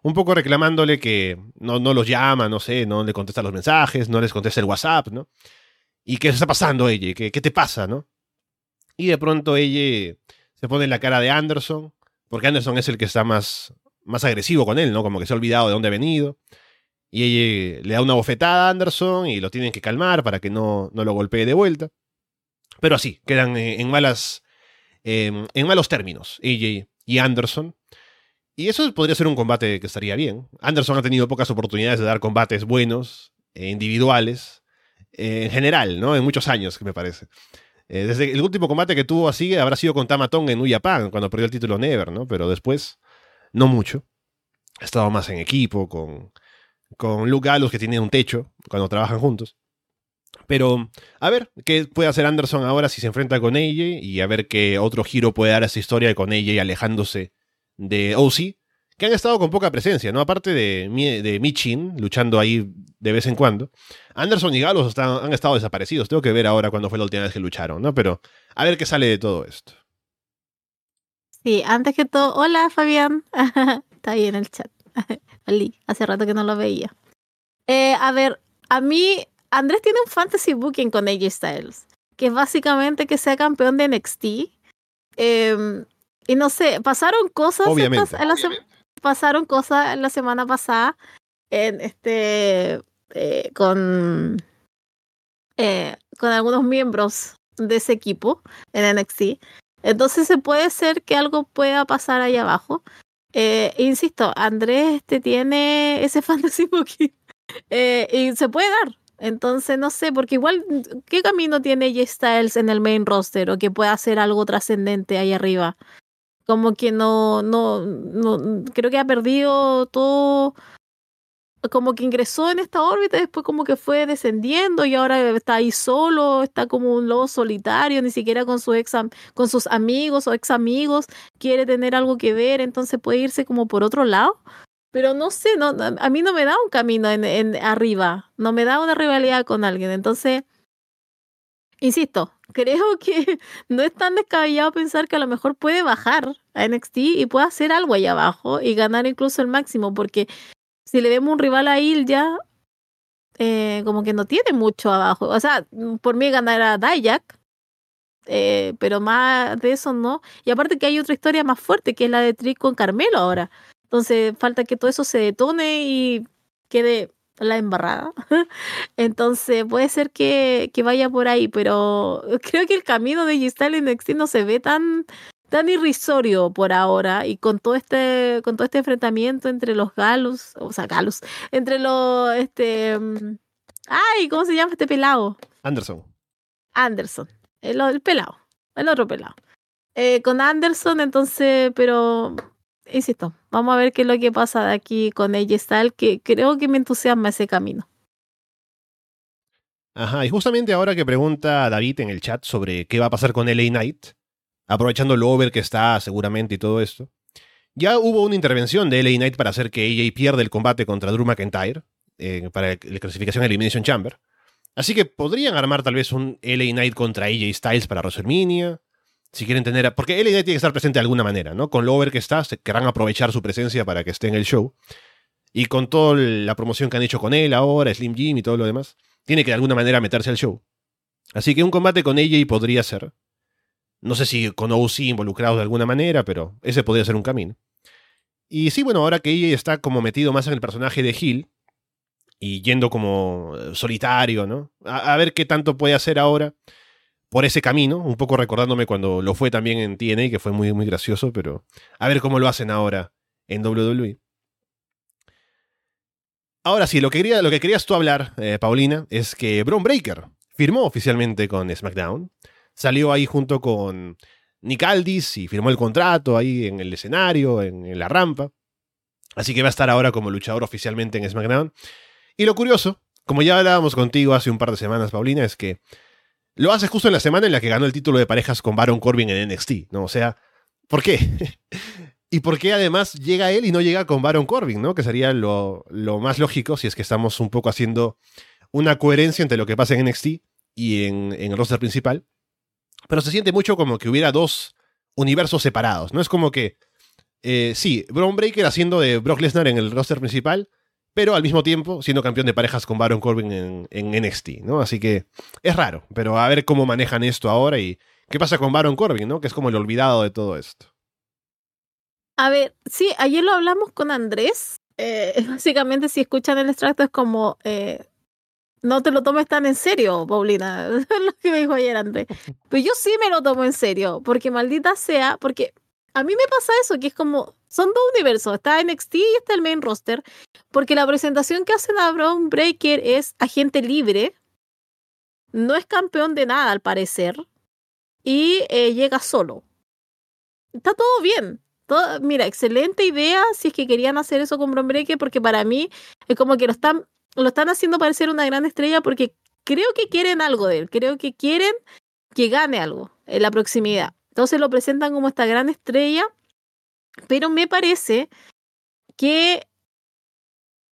un poco reclamándole que no, no los llama, no sé, no le contesta los mensajes, no les contesta el WhatsApp, ¿no? ¿Y qué está pasando, AJ? ¿Qué, qué te pasa, no? Y de pronto ella se pone en la cara de Anderson, porque Anderson es el que está más, más agresivo con él, ¿no? Como que se ha olvidado de dónde ha venido. Y ella le da una bofetada a Anderson y lo tienen que calmar para que no, no lo golpee de vuelta. Pero así, quedan eh, en malas. Em, en malos términos, AJ y Anderson. Y eso podría ser un combate que estaría bien. Anderson ha tenido pocas oportunidades de dar combates buenos, e individuales, eh, en general, ¿no? En muchos años, me parece. desde el último combate que tuvo así habrá sido con Tamatong en New Japan, cuando perdió el título Never, ¿no? Pero después, no mucho. Ha estado más en equipo, con, con Luke Gallows que tiene un techo cuando trabajan juntos. Pero a ver qué puede hacer Anderson ahora si se enfrenta con AJ y a ver qué otro giro puede dar esa historia con AJ alejándose de OC, que han estado con poca presencia, ¿no? Aparte de, de Michin luchando ahí de vez en cuando, Anderson y Gallows han estado desaparecidos. Tengo que ver ahora cuándo fue la última vez que lucharon, ¿no? Pero a ver qué sale de todo esto. Sí, antes que todo, hola Fabián. Está ahí en el chat. Ali, hace rato que no lo veía. Eh, a ver, a mí, Andrés tiene un fantasy booking con AJ Styles, que es básicamente que sea campeón de NXT. Em, y no sé, pasaron cosas. Obviamente. la pasaron cosas la semana pasada en este eh, con eh, con algunos miembros de ese equipo en NXT. Entonces se puede ser que algo pueda pasar ahí abajo. Eh, insisto, Andrés este, tiene ese fantasy booking y se puede dar. Entonces, no sé, porque igual, ¿qué camino tiene J Styles en el main roster o que pueda hacer algo trascendente ahí arriba? Como que no, no, no, creo que ha perdido todo como que ingresó en esta órbita después como que fue descendiendo y ahora está ahí solo, está como un lobo solitario, ni siquiera con, su ex, con sus amigos o ex amigos quiere tener algo que ver, entonces puede irse como por otro lado. Pero no sé, no, a mí no me da un camino en, en arriba, no me da una rivalidad con alguien. Entonces, insisto, creo que no es tan descabellado pensar que a lo mejor puede bajar a NXT y puede hacer algo ahí abajo y ganar incluso el máximo, porque si le vemos un rival a Ilya, eh, como que no tiene mucho abajo. O sea, por mí ganará Dayak, eh, pero más de eso no. Y aparte que hay otra historia más fuerte, que es la de Trick con Carmelo ahora. Entonces falta que todo eso se detone y quede la embarrada. Entonces puede ser que, que, vaya por ahí, pero creo que el camino de Giselle en NXT no se ve tan tan irrisorio por ahora y con todo este con todo este enfrentamiento entre los galos, o sea, galos, entre los este mm, ay, ¿cómo se llama este pelado? Anderson. Anderson, el, el pelado, el otro pelado. Eh, con Anderson, entonces, pero insisto, vamos a ver qué es lo que pasa de aquí con ella Style, que creo que me entusiasma ese camino. Ajá, y justamente ahora que pregunta David en el chat sobre qué va a pasar con LA Knight, aprovechando lo over que está seguramente y todo esto. Ya hubo una intervención de LA Knight para hacer que AJ pierda el combate contra Drew McIntyre eh, para la clasificación Elimination Chamber. Así que podrían armar tal vez un LA Knight contra AJ Styles para WrestleMania. Si quieren tener. Porque LA tiene que estar presente de alguna manera, ¿no? Con lo over que está, se querrán aprovechar su presencia para que esté en el show. Y con toda la promoción que han hecho con él ahora, Slim Jim y todo lo demás, tiene que de alguna manera meterse al show. Así que un combate con AJ podría ser. No sé si con OC involucrados de alguna manera, pero ese podría ser un camino. Y sí, bueno, ahora que ella está como metido más en el personaje de Hill y yendo como eh, solitario, ¿no? A, ver qué tanto puede hacer ahora por ese camino, un poco recordándome cuando lo fue también en TNA, que fue muy, muy gracioso, pero a ver cómo lo hacen ahora en WWE. Ahora sí, lo que, quería, lo que querías tú hablar, eh, Paulina, es que Braun Breaker firmó oficialmente con SmackDown salió ahí junto con Nick Aldis y firmó el contrato ahí en el escenario, en, la rampa. Así que va a estar ahora como luchador oficialmente en SmackDown. Y lo curioso, como ya hablábamos contigo hace un par de semanas, Paulina, es que lo hace justo en la semana en la que ganó el título de parejas con Baron Corbin en NXT, ¿no? O sea, ¿por qué? ¿Y por qué además llega él y no llega con Baron Corbin, ¿no? Que sería lo, más lógico si es que estamos un poco haciendo una coherencia entre lo que pasa en NXT y en, el roster principal pero se siente mucho como que hubiera dos universos separados. No es como que, eh, sí, Braun Breaker haciendo de Brock Lesnar en el roster principal, pero al mismo tiempo siendo campeón de parejas con Baron Corbin en, en, NXT, ¿no? Así que es raro, pero a ver cómo manejan esto ahora y qué pasa con Baron Corbin, ¿no? Que es como el olvidado de todo esto. A ver, sí, ayer lo hablamos con Andrés. Eh, básicamente, si escuchan el extracto, es como eh, no te lo tomes tan en serio, Paulina, lo que me dijo ayer Andrés. Pero yo sí me lo tomo en serio, porque maldita sea, porque a mí me pasa eso, que es como, son dos universos, está NXT y está el main roster, porque la presentación que hacen a Brown Breaker es agente libre, no es campeón de nada al parecer, y eh, llega solo. Está todo bien, mira, excelente idea si es que querían hacer eso con Bron Breaker, porque para mí es como que lo están, lo están haciendo parecer una gran estrella porque creo que quieren algo de él, creo que quieren que gane algo en la proximidad. Entonces lo presentan como esta gran estrella, pero me parece que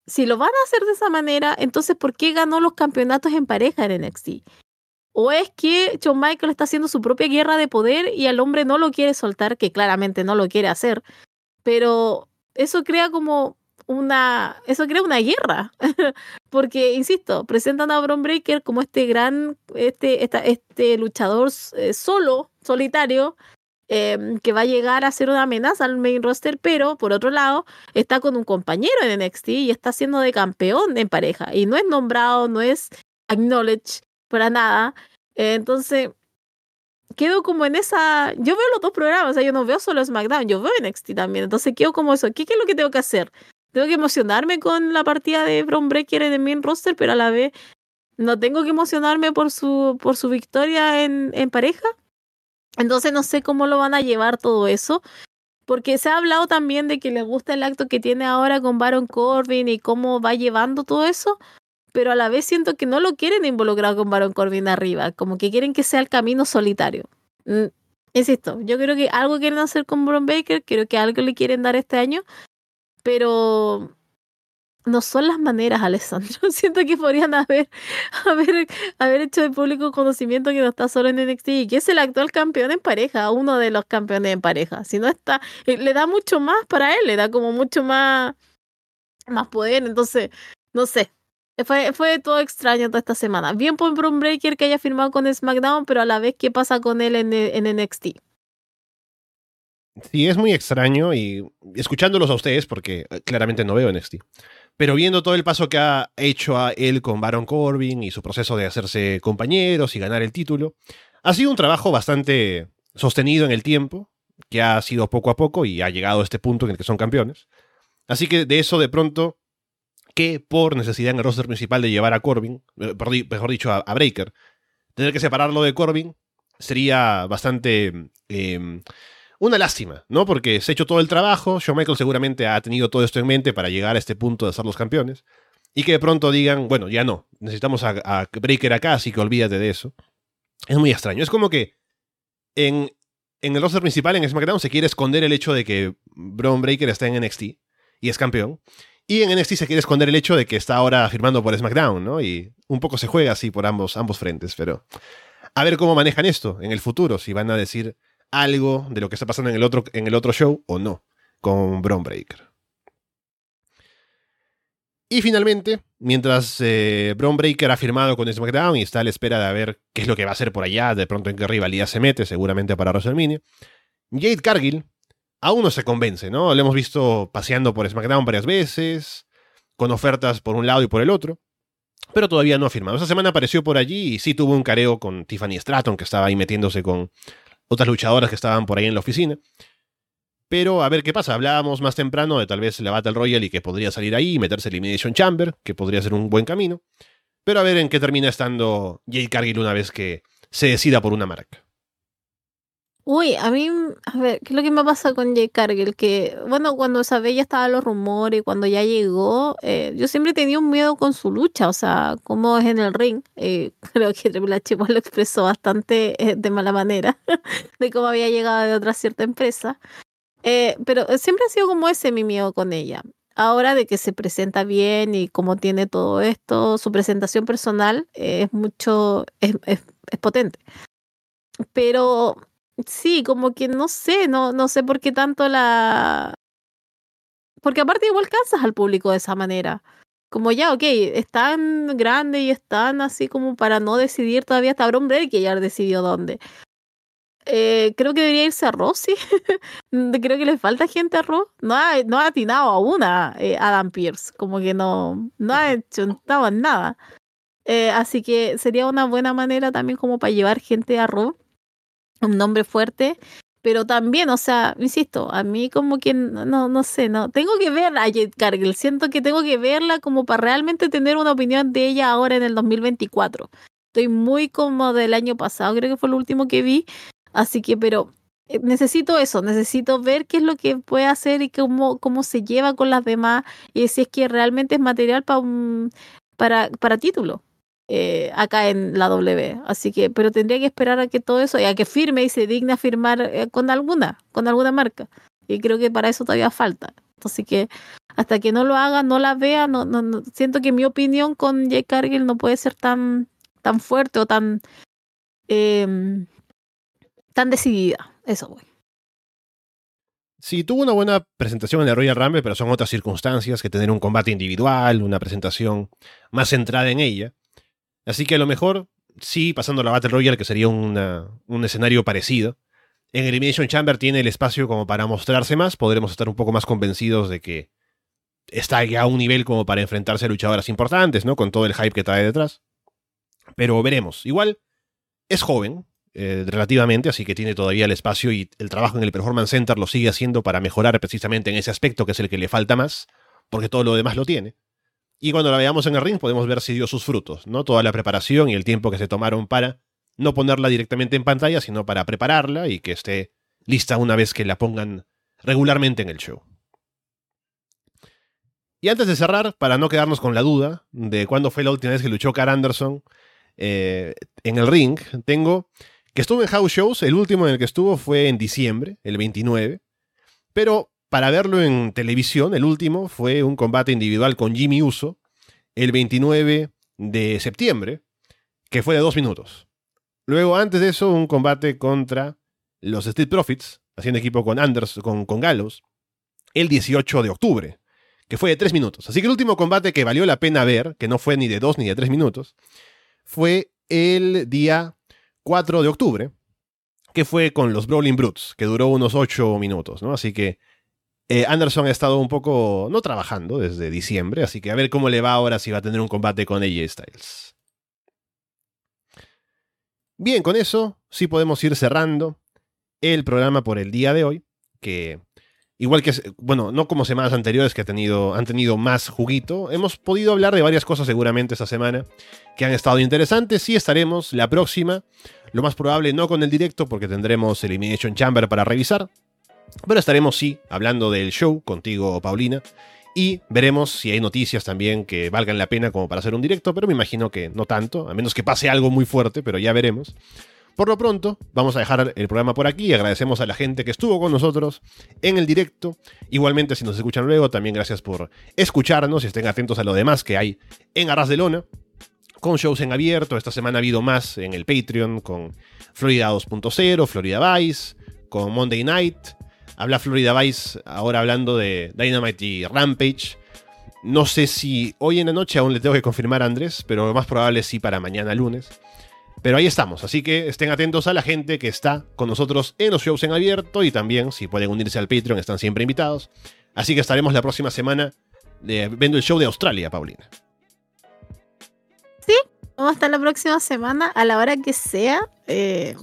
si lo van a hacer de esa manera, entonces ¿por qué ganó los campeonatos en pareja en NXT? ¿O es que John Michael está haciendo su propia guerra de poder y al hombre no lo quiere soltar, que claramente no lo quiere hacer? Pero eso crea como una, eso crea una guerra, porque, insisto, presentan a Bron Breaker como este gran, este, este luchador eh, solo, solitario, em, que va a llegar a ser una amenaza al main roster, pero por otro lado está con un compañero en NXT y está siendo de campeón en pareja y no es nombrado, no es acknowledged para nada. entonces, quedo como en esa. Yo veo los dos programas, o sea, yo no veo solo SmackDown, yo veo NXT también. Entonces, quedo como eso. ¿Qué, es lo que tengo que hacer? Tengo que emocionarme con la partida de Bron Breaker en el main roster, pero a la vez no tengo que emocionarme por su, por su victoria en, en pareja. Entonces, no sé cómo lo van a llevar todo eso. Porque se ha hablado también de que le gusta el acto que tiene ahora con Baron Corbin y cómo va llevando todo eso. Pero a la vez siento que no lo quieren involucrar con Baron Corbin arriba. Como que quieren que sea el camino solitario. Mm, insisto, yo creo que algo quieren hacer con Bron Baker. Creo que algo le quieren dar este año pero no son las maneras, Alessandro. Siento que podrían haber, haber, haber hecho de público conocimiento que no está solo en NXT y que es el actual campeón en pareja, uno de los campeones en pareja. Si no está, eh, le da mucho más para él, le da como mucho más, más poder. Entonces, no sé. Fue, fue todo extraño toda esta semana. Bien por Bron Breaker que haya firmado con SmackDown, pero a la vez, ¿qué pasa con él en, en NXT? Sí, es muy extraño y escuchándolos a ustedes, porque eh, claramente no veo NXT, pero viendo todo el paso que ha hecho a él con Baron Corbin y su proceso de hacerse compañeros y ganar el título, ha sido un trabajo bastante sostenido en el tiempo, que ha sido poco a poco y ha llegado a este punto en el que son campeones. Así que de eso de pronto, que por necesidad en el roster principal de llevar a Corbin, eh, mejor dicho, a, Breaker, tener que separarlo de Corbin sería bastante... Em, una lástima, ¿no? Porque se ha hecho todo el trabajo, Shawn Michael seguramente ha tenido todo esto en mente para llegar a este punto de ser los campeones, y que de pronto digan, bueno, ya no, necesitamos a, Breaker acá, así que olvídate de eso. Es muy extraño, es como que en, en el roster principal, en SmackDown, se quiere esconder el hecho de que Braun Breaker está en NXT y es campeón, y en NXT se quiere esconder el hecho de que está ahora firmando por SmackDown, ¿no? Y un poco se juega así por ambos, ambos frentes, pero a ver cómo manejan esto en el futuro, si van a decir algo de lo que está pasando en el otro, en el otro show o no con Bron Breaker. Y finalmente, mientras eh, Breaker ha firmado con SmackDown y está a la espera de ver qué es lo que va a hacer por allá, de pronto en qué rivalidad se mete, seguramente para WrestleMania, Jade Cargill aún no se convence, ¿no? Lo hemos visto paseando por SmackDown varias veces, con ofertas por un lado y por el otro, pero todavía no ha firmado. Esa semana apareció por allí y sí tuvo un careo con Tiffany Stratton, que estaba ahí metiéndose con otras luchadoras que estaban por ahí en la oficina. Pero a ver qué pasa. Hablábamos más temprano de tal vez la Battle Royale y que podría salir ahí y meterse Elimination Chamber, que podría ser un buen camino. Pero a ver en qué termina estando Jade Cargill una vez que se decida por una marca. Uy, a mí, a ver, ¿qué es lo que me pasa con Jay Cargill? Que, bueno, cuando sabía ya estaban los rumores, cuando ya llegó, eh, yo siempre tenía un miedo con su lucha, o sea, cómo es en el ring. Eh, creo que Triple H lo expresó bastante eh, de mala manera, de cómo había llegado de otra cierta empresa. pero siempre ha sido como ese mi miedo con ella. Ahora de que se presenta bien y cómo tiene todo esto, su presentación personal es mucho, es, es, es potente. Pero Sí, como que no sé, no, no sé por qué tanto la... Porque aparte igual cansas al público de esa manera. Como ya, ok, es tan grande y es tan así como para no decidir todavía hasta Bron que ya decidió dónde. Eh, creo que debería irse a Rossi. creo que le falta gente a Ross. No ha, no ha atinado a una eh, Adam Pierce. Como que no, no ha hecho nada. Eh, así que sería una buena manera también como para llevar gente a Raw un nombre fuerte, pero también, o sea, insisto, a mí como que no, no sé, no, tengo que ver a Jade Cargill, siento que tengo que verla como para realmente tener una opinión de ella ahora en el 2024. Estoy muy como del año pasado, creo que fue lo último que vi, así que, pero eh, necesito eso, necesito ver qué es lo que puede hacer y cómo, cómo se lleva con las demás y si es que realmente es material para un, para, para título. Eh, acá en la W. Así que, pero tendría que esperar a que todo eso, a que firme y se digne a firmar eh, con alguna, con alguna marca. Y creo que para eso todavía falta. Así que hasta que no lo haga, no la vea, no, siento que mi opinión con Jay Cargill no puede ser tan, tan fuerte o tan, em, tan decidida. Eso voy. Sí, tuvo una buena presentación en el Royal Rumble, pero son otras circunstancias que tener un combate individual, una presentación más centrada en ella. Así que a lo mejor, sí, pasando a la Battle Royale, que sería un escenario parecido, en Elimination Chamber tiene el espacio como para mostrarse más, podremos estar un poco más convencidos de que está ya a un nivel como para enfrentarse a luchadoras importantes, ¿no? Con todo el hype que trae detrás. Pero veremos. Igual, es joven, eh, relativamente, así que tiene todavía el espacio y el trabajo en el Performance Center lo sigue haciendo para mejorar precisamente en ese aspecto, que es el que le falta más, porque todo lo demás lo tiene. Y cuando la veamos en el ring podemos ver si dio sus frutos, ¿no? Toda la preparación y el tiempo que se tomaron para no ponerla directamente en pantalla, sino para prepararla y que esté lista una vez que la pongan regularmente en el show. Y antes de cerrar, para no quedarnos con la duda de cuándo fue la última vez que luchó Car Anderson eh, en el ring, tengo que estuvo en house shows, el último en el que estuvo fue en diciembre, el 29, pero para verlo en televisión, el último fue un combate individual con Jimmy Uso, el 29 de septiembre, que fue de dos minutos. Luego, antes de eso, un combate contra los Street Profits, haciendo equipo con Anders, con, con Gallows, el 18 de octubre, que fue de tres minutos. Así que el último combate que valió la pena ver, que no fue ni de dos ni de tres minutos, fue el día 4 de octubre, que fue con los Brawling Brutes, que duró unos ocho minutos, ¿no? Así que eh, Anderson ha estado un poco, no trabajando desde diciembre, así que a ver cómo le va ahora si va a tener un combate con AJ Styles. Bien, con eso sí podemos ir cerrando el programa por el día de hoy, que igual que, bueno, no como semanas anteriores que tenido, han tenido más juguito, hemos podido hablar de varias cosas seguramente esta semana que han estado interesantes. Sí estaremos la próxima, lo más probable no con el directo porque tendremos Elimination Chamber para revisar, pero estaremos, sí, hablando del show contigo, Paulina. Y veremos si hay noticias también que valgan la pena como para hacer un directo, pero me imagino que no tanto, a menos que pase algo muy fuerte, pero ya veremos. Por lo pronto, vamos a dejar el programa por aquí. Agradecemos a la gente que estuvo con nosotros en el directo. Igualmente, si nos escuchan luego, también gracias por escucharnos y estén atentos a lo demás que hay en Arras de Lona. Con shows en abierto, esta semana ha habido más en el Patreon con Florida 2.0, Florida Vice, con Monday Night, Habla Florida Vice ahora hablando de Dynamite y Rampage. No sé si hoy en la noche aún le tengo que confirmar a Andrés, pero lo más probable sí para mañana lunes. Pero ahí estamos, así que estén atentos a la gente que está con nosotros en los shows en abierto y también si pueden unirse al Patreon están siempre invitados. Así que estaremos la próxima semana viendo el show de Australia, Paulina. Sí, vamos a estar la próxima semana a la hora que sea. Eh,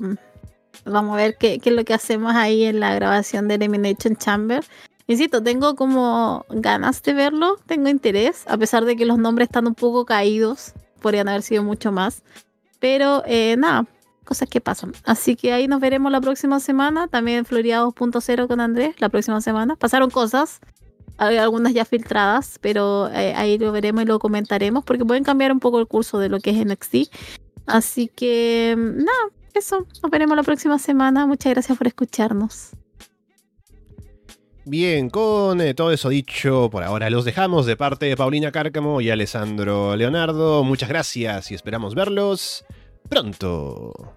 Vamos a ver qué, es lo que hacemos ahí en la grabación de Elimination Chamber. Insisto, tengo como ganas de verlo, tengo interés, a pesar de que los nombres están un poco caídos, podrían haber sido mucho más. Pero eh, nada, cosas que pasan. Así que ahí nos veremos la próxima semana, también en Florida 2.0 con Andrés, la próxima semana. Pasaron cosas, algunas ya filtradas, pero eh, ahí lo veremos y lo comentaremos, porque pueden cambiar un poco el curso de lo que es NXT. Así que nada, eso, nos veremos la próxima semana. Muchas gracias por escucharnos. Bien, con eh, todo eso dicho, por ahora los dejamos de parte de Paulina Cárcamo y Alessandro Leonardo. Muchas gracias y esperamos verlos pronto.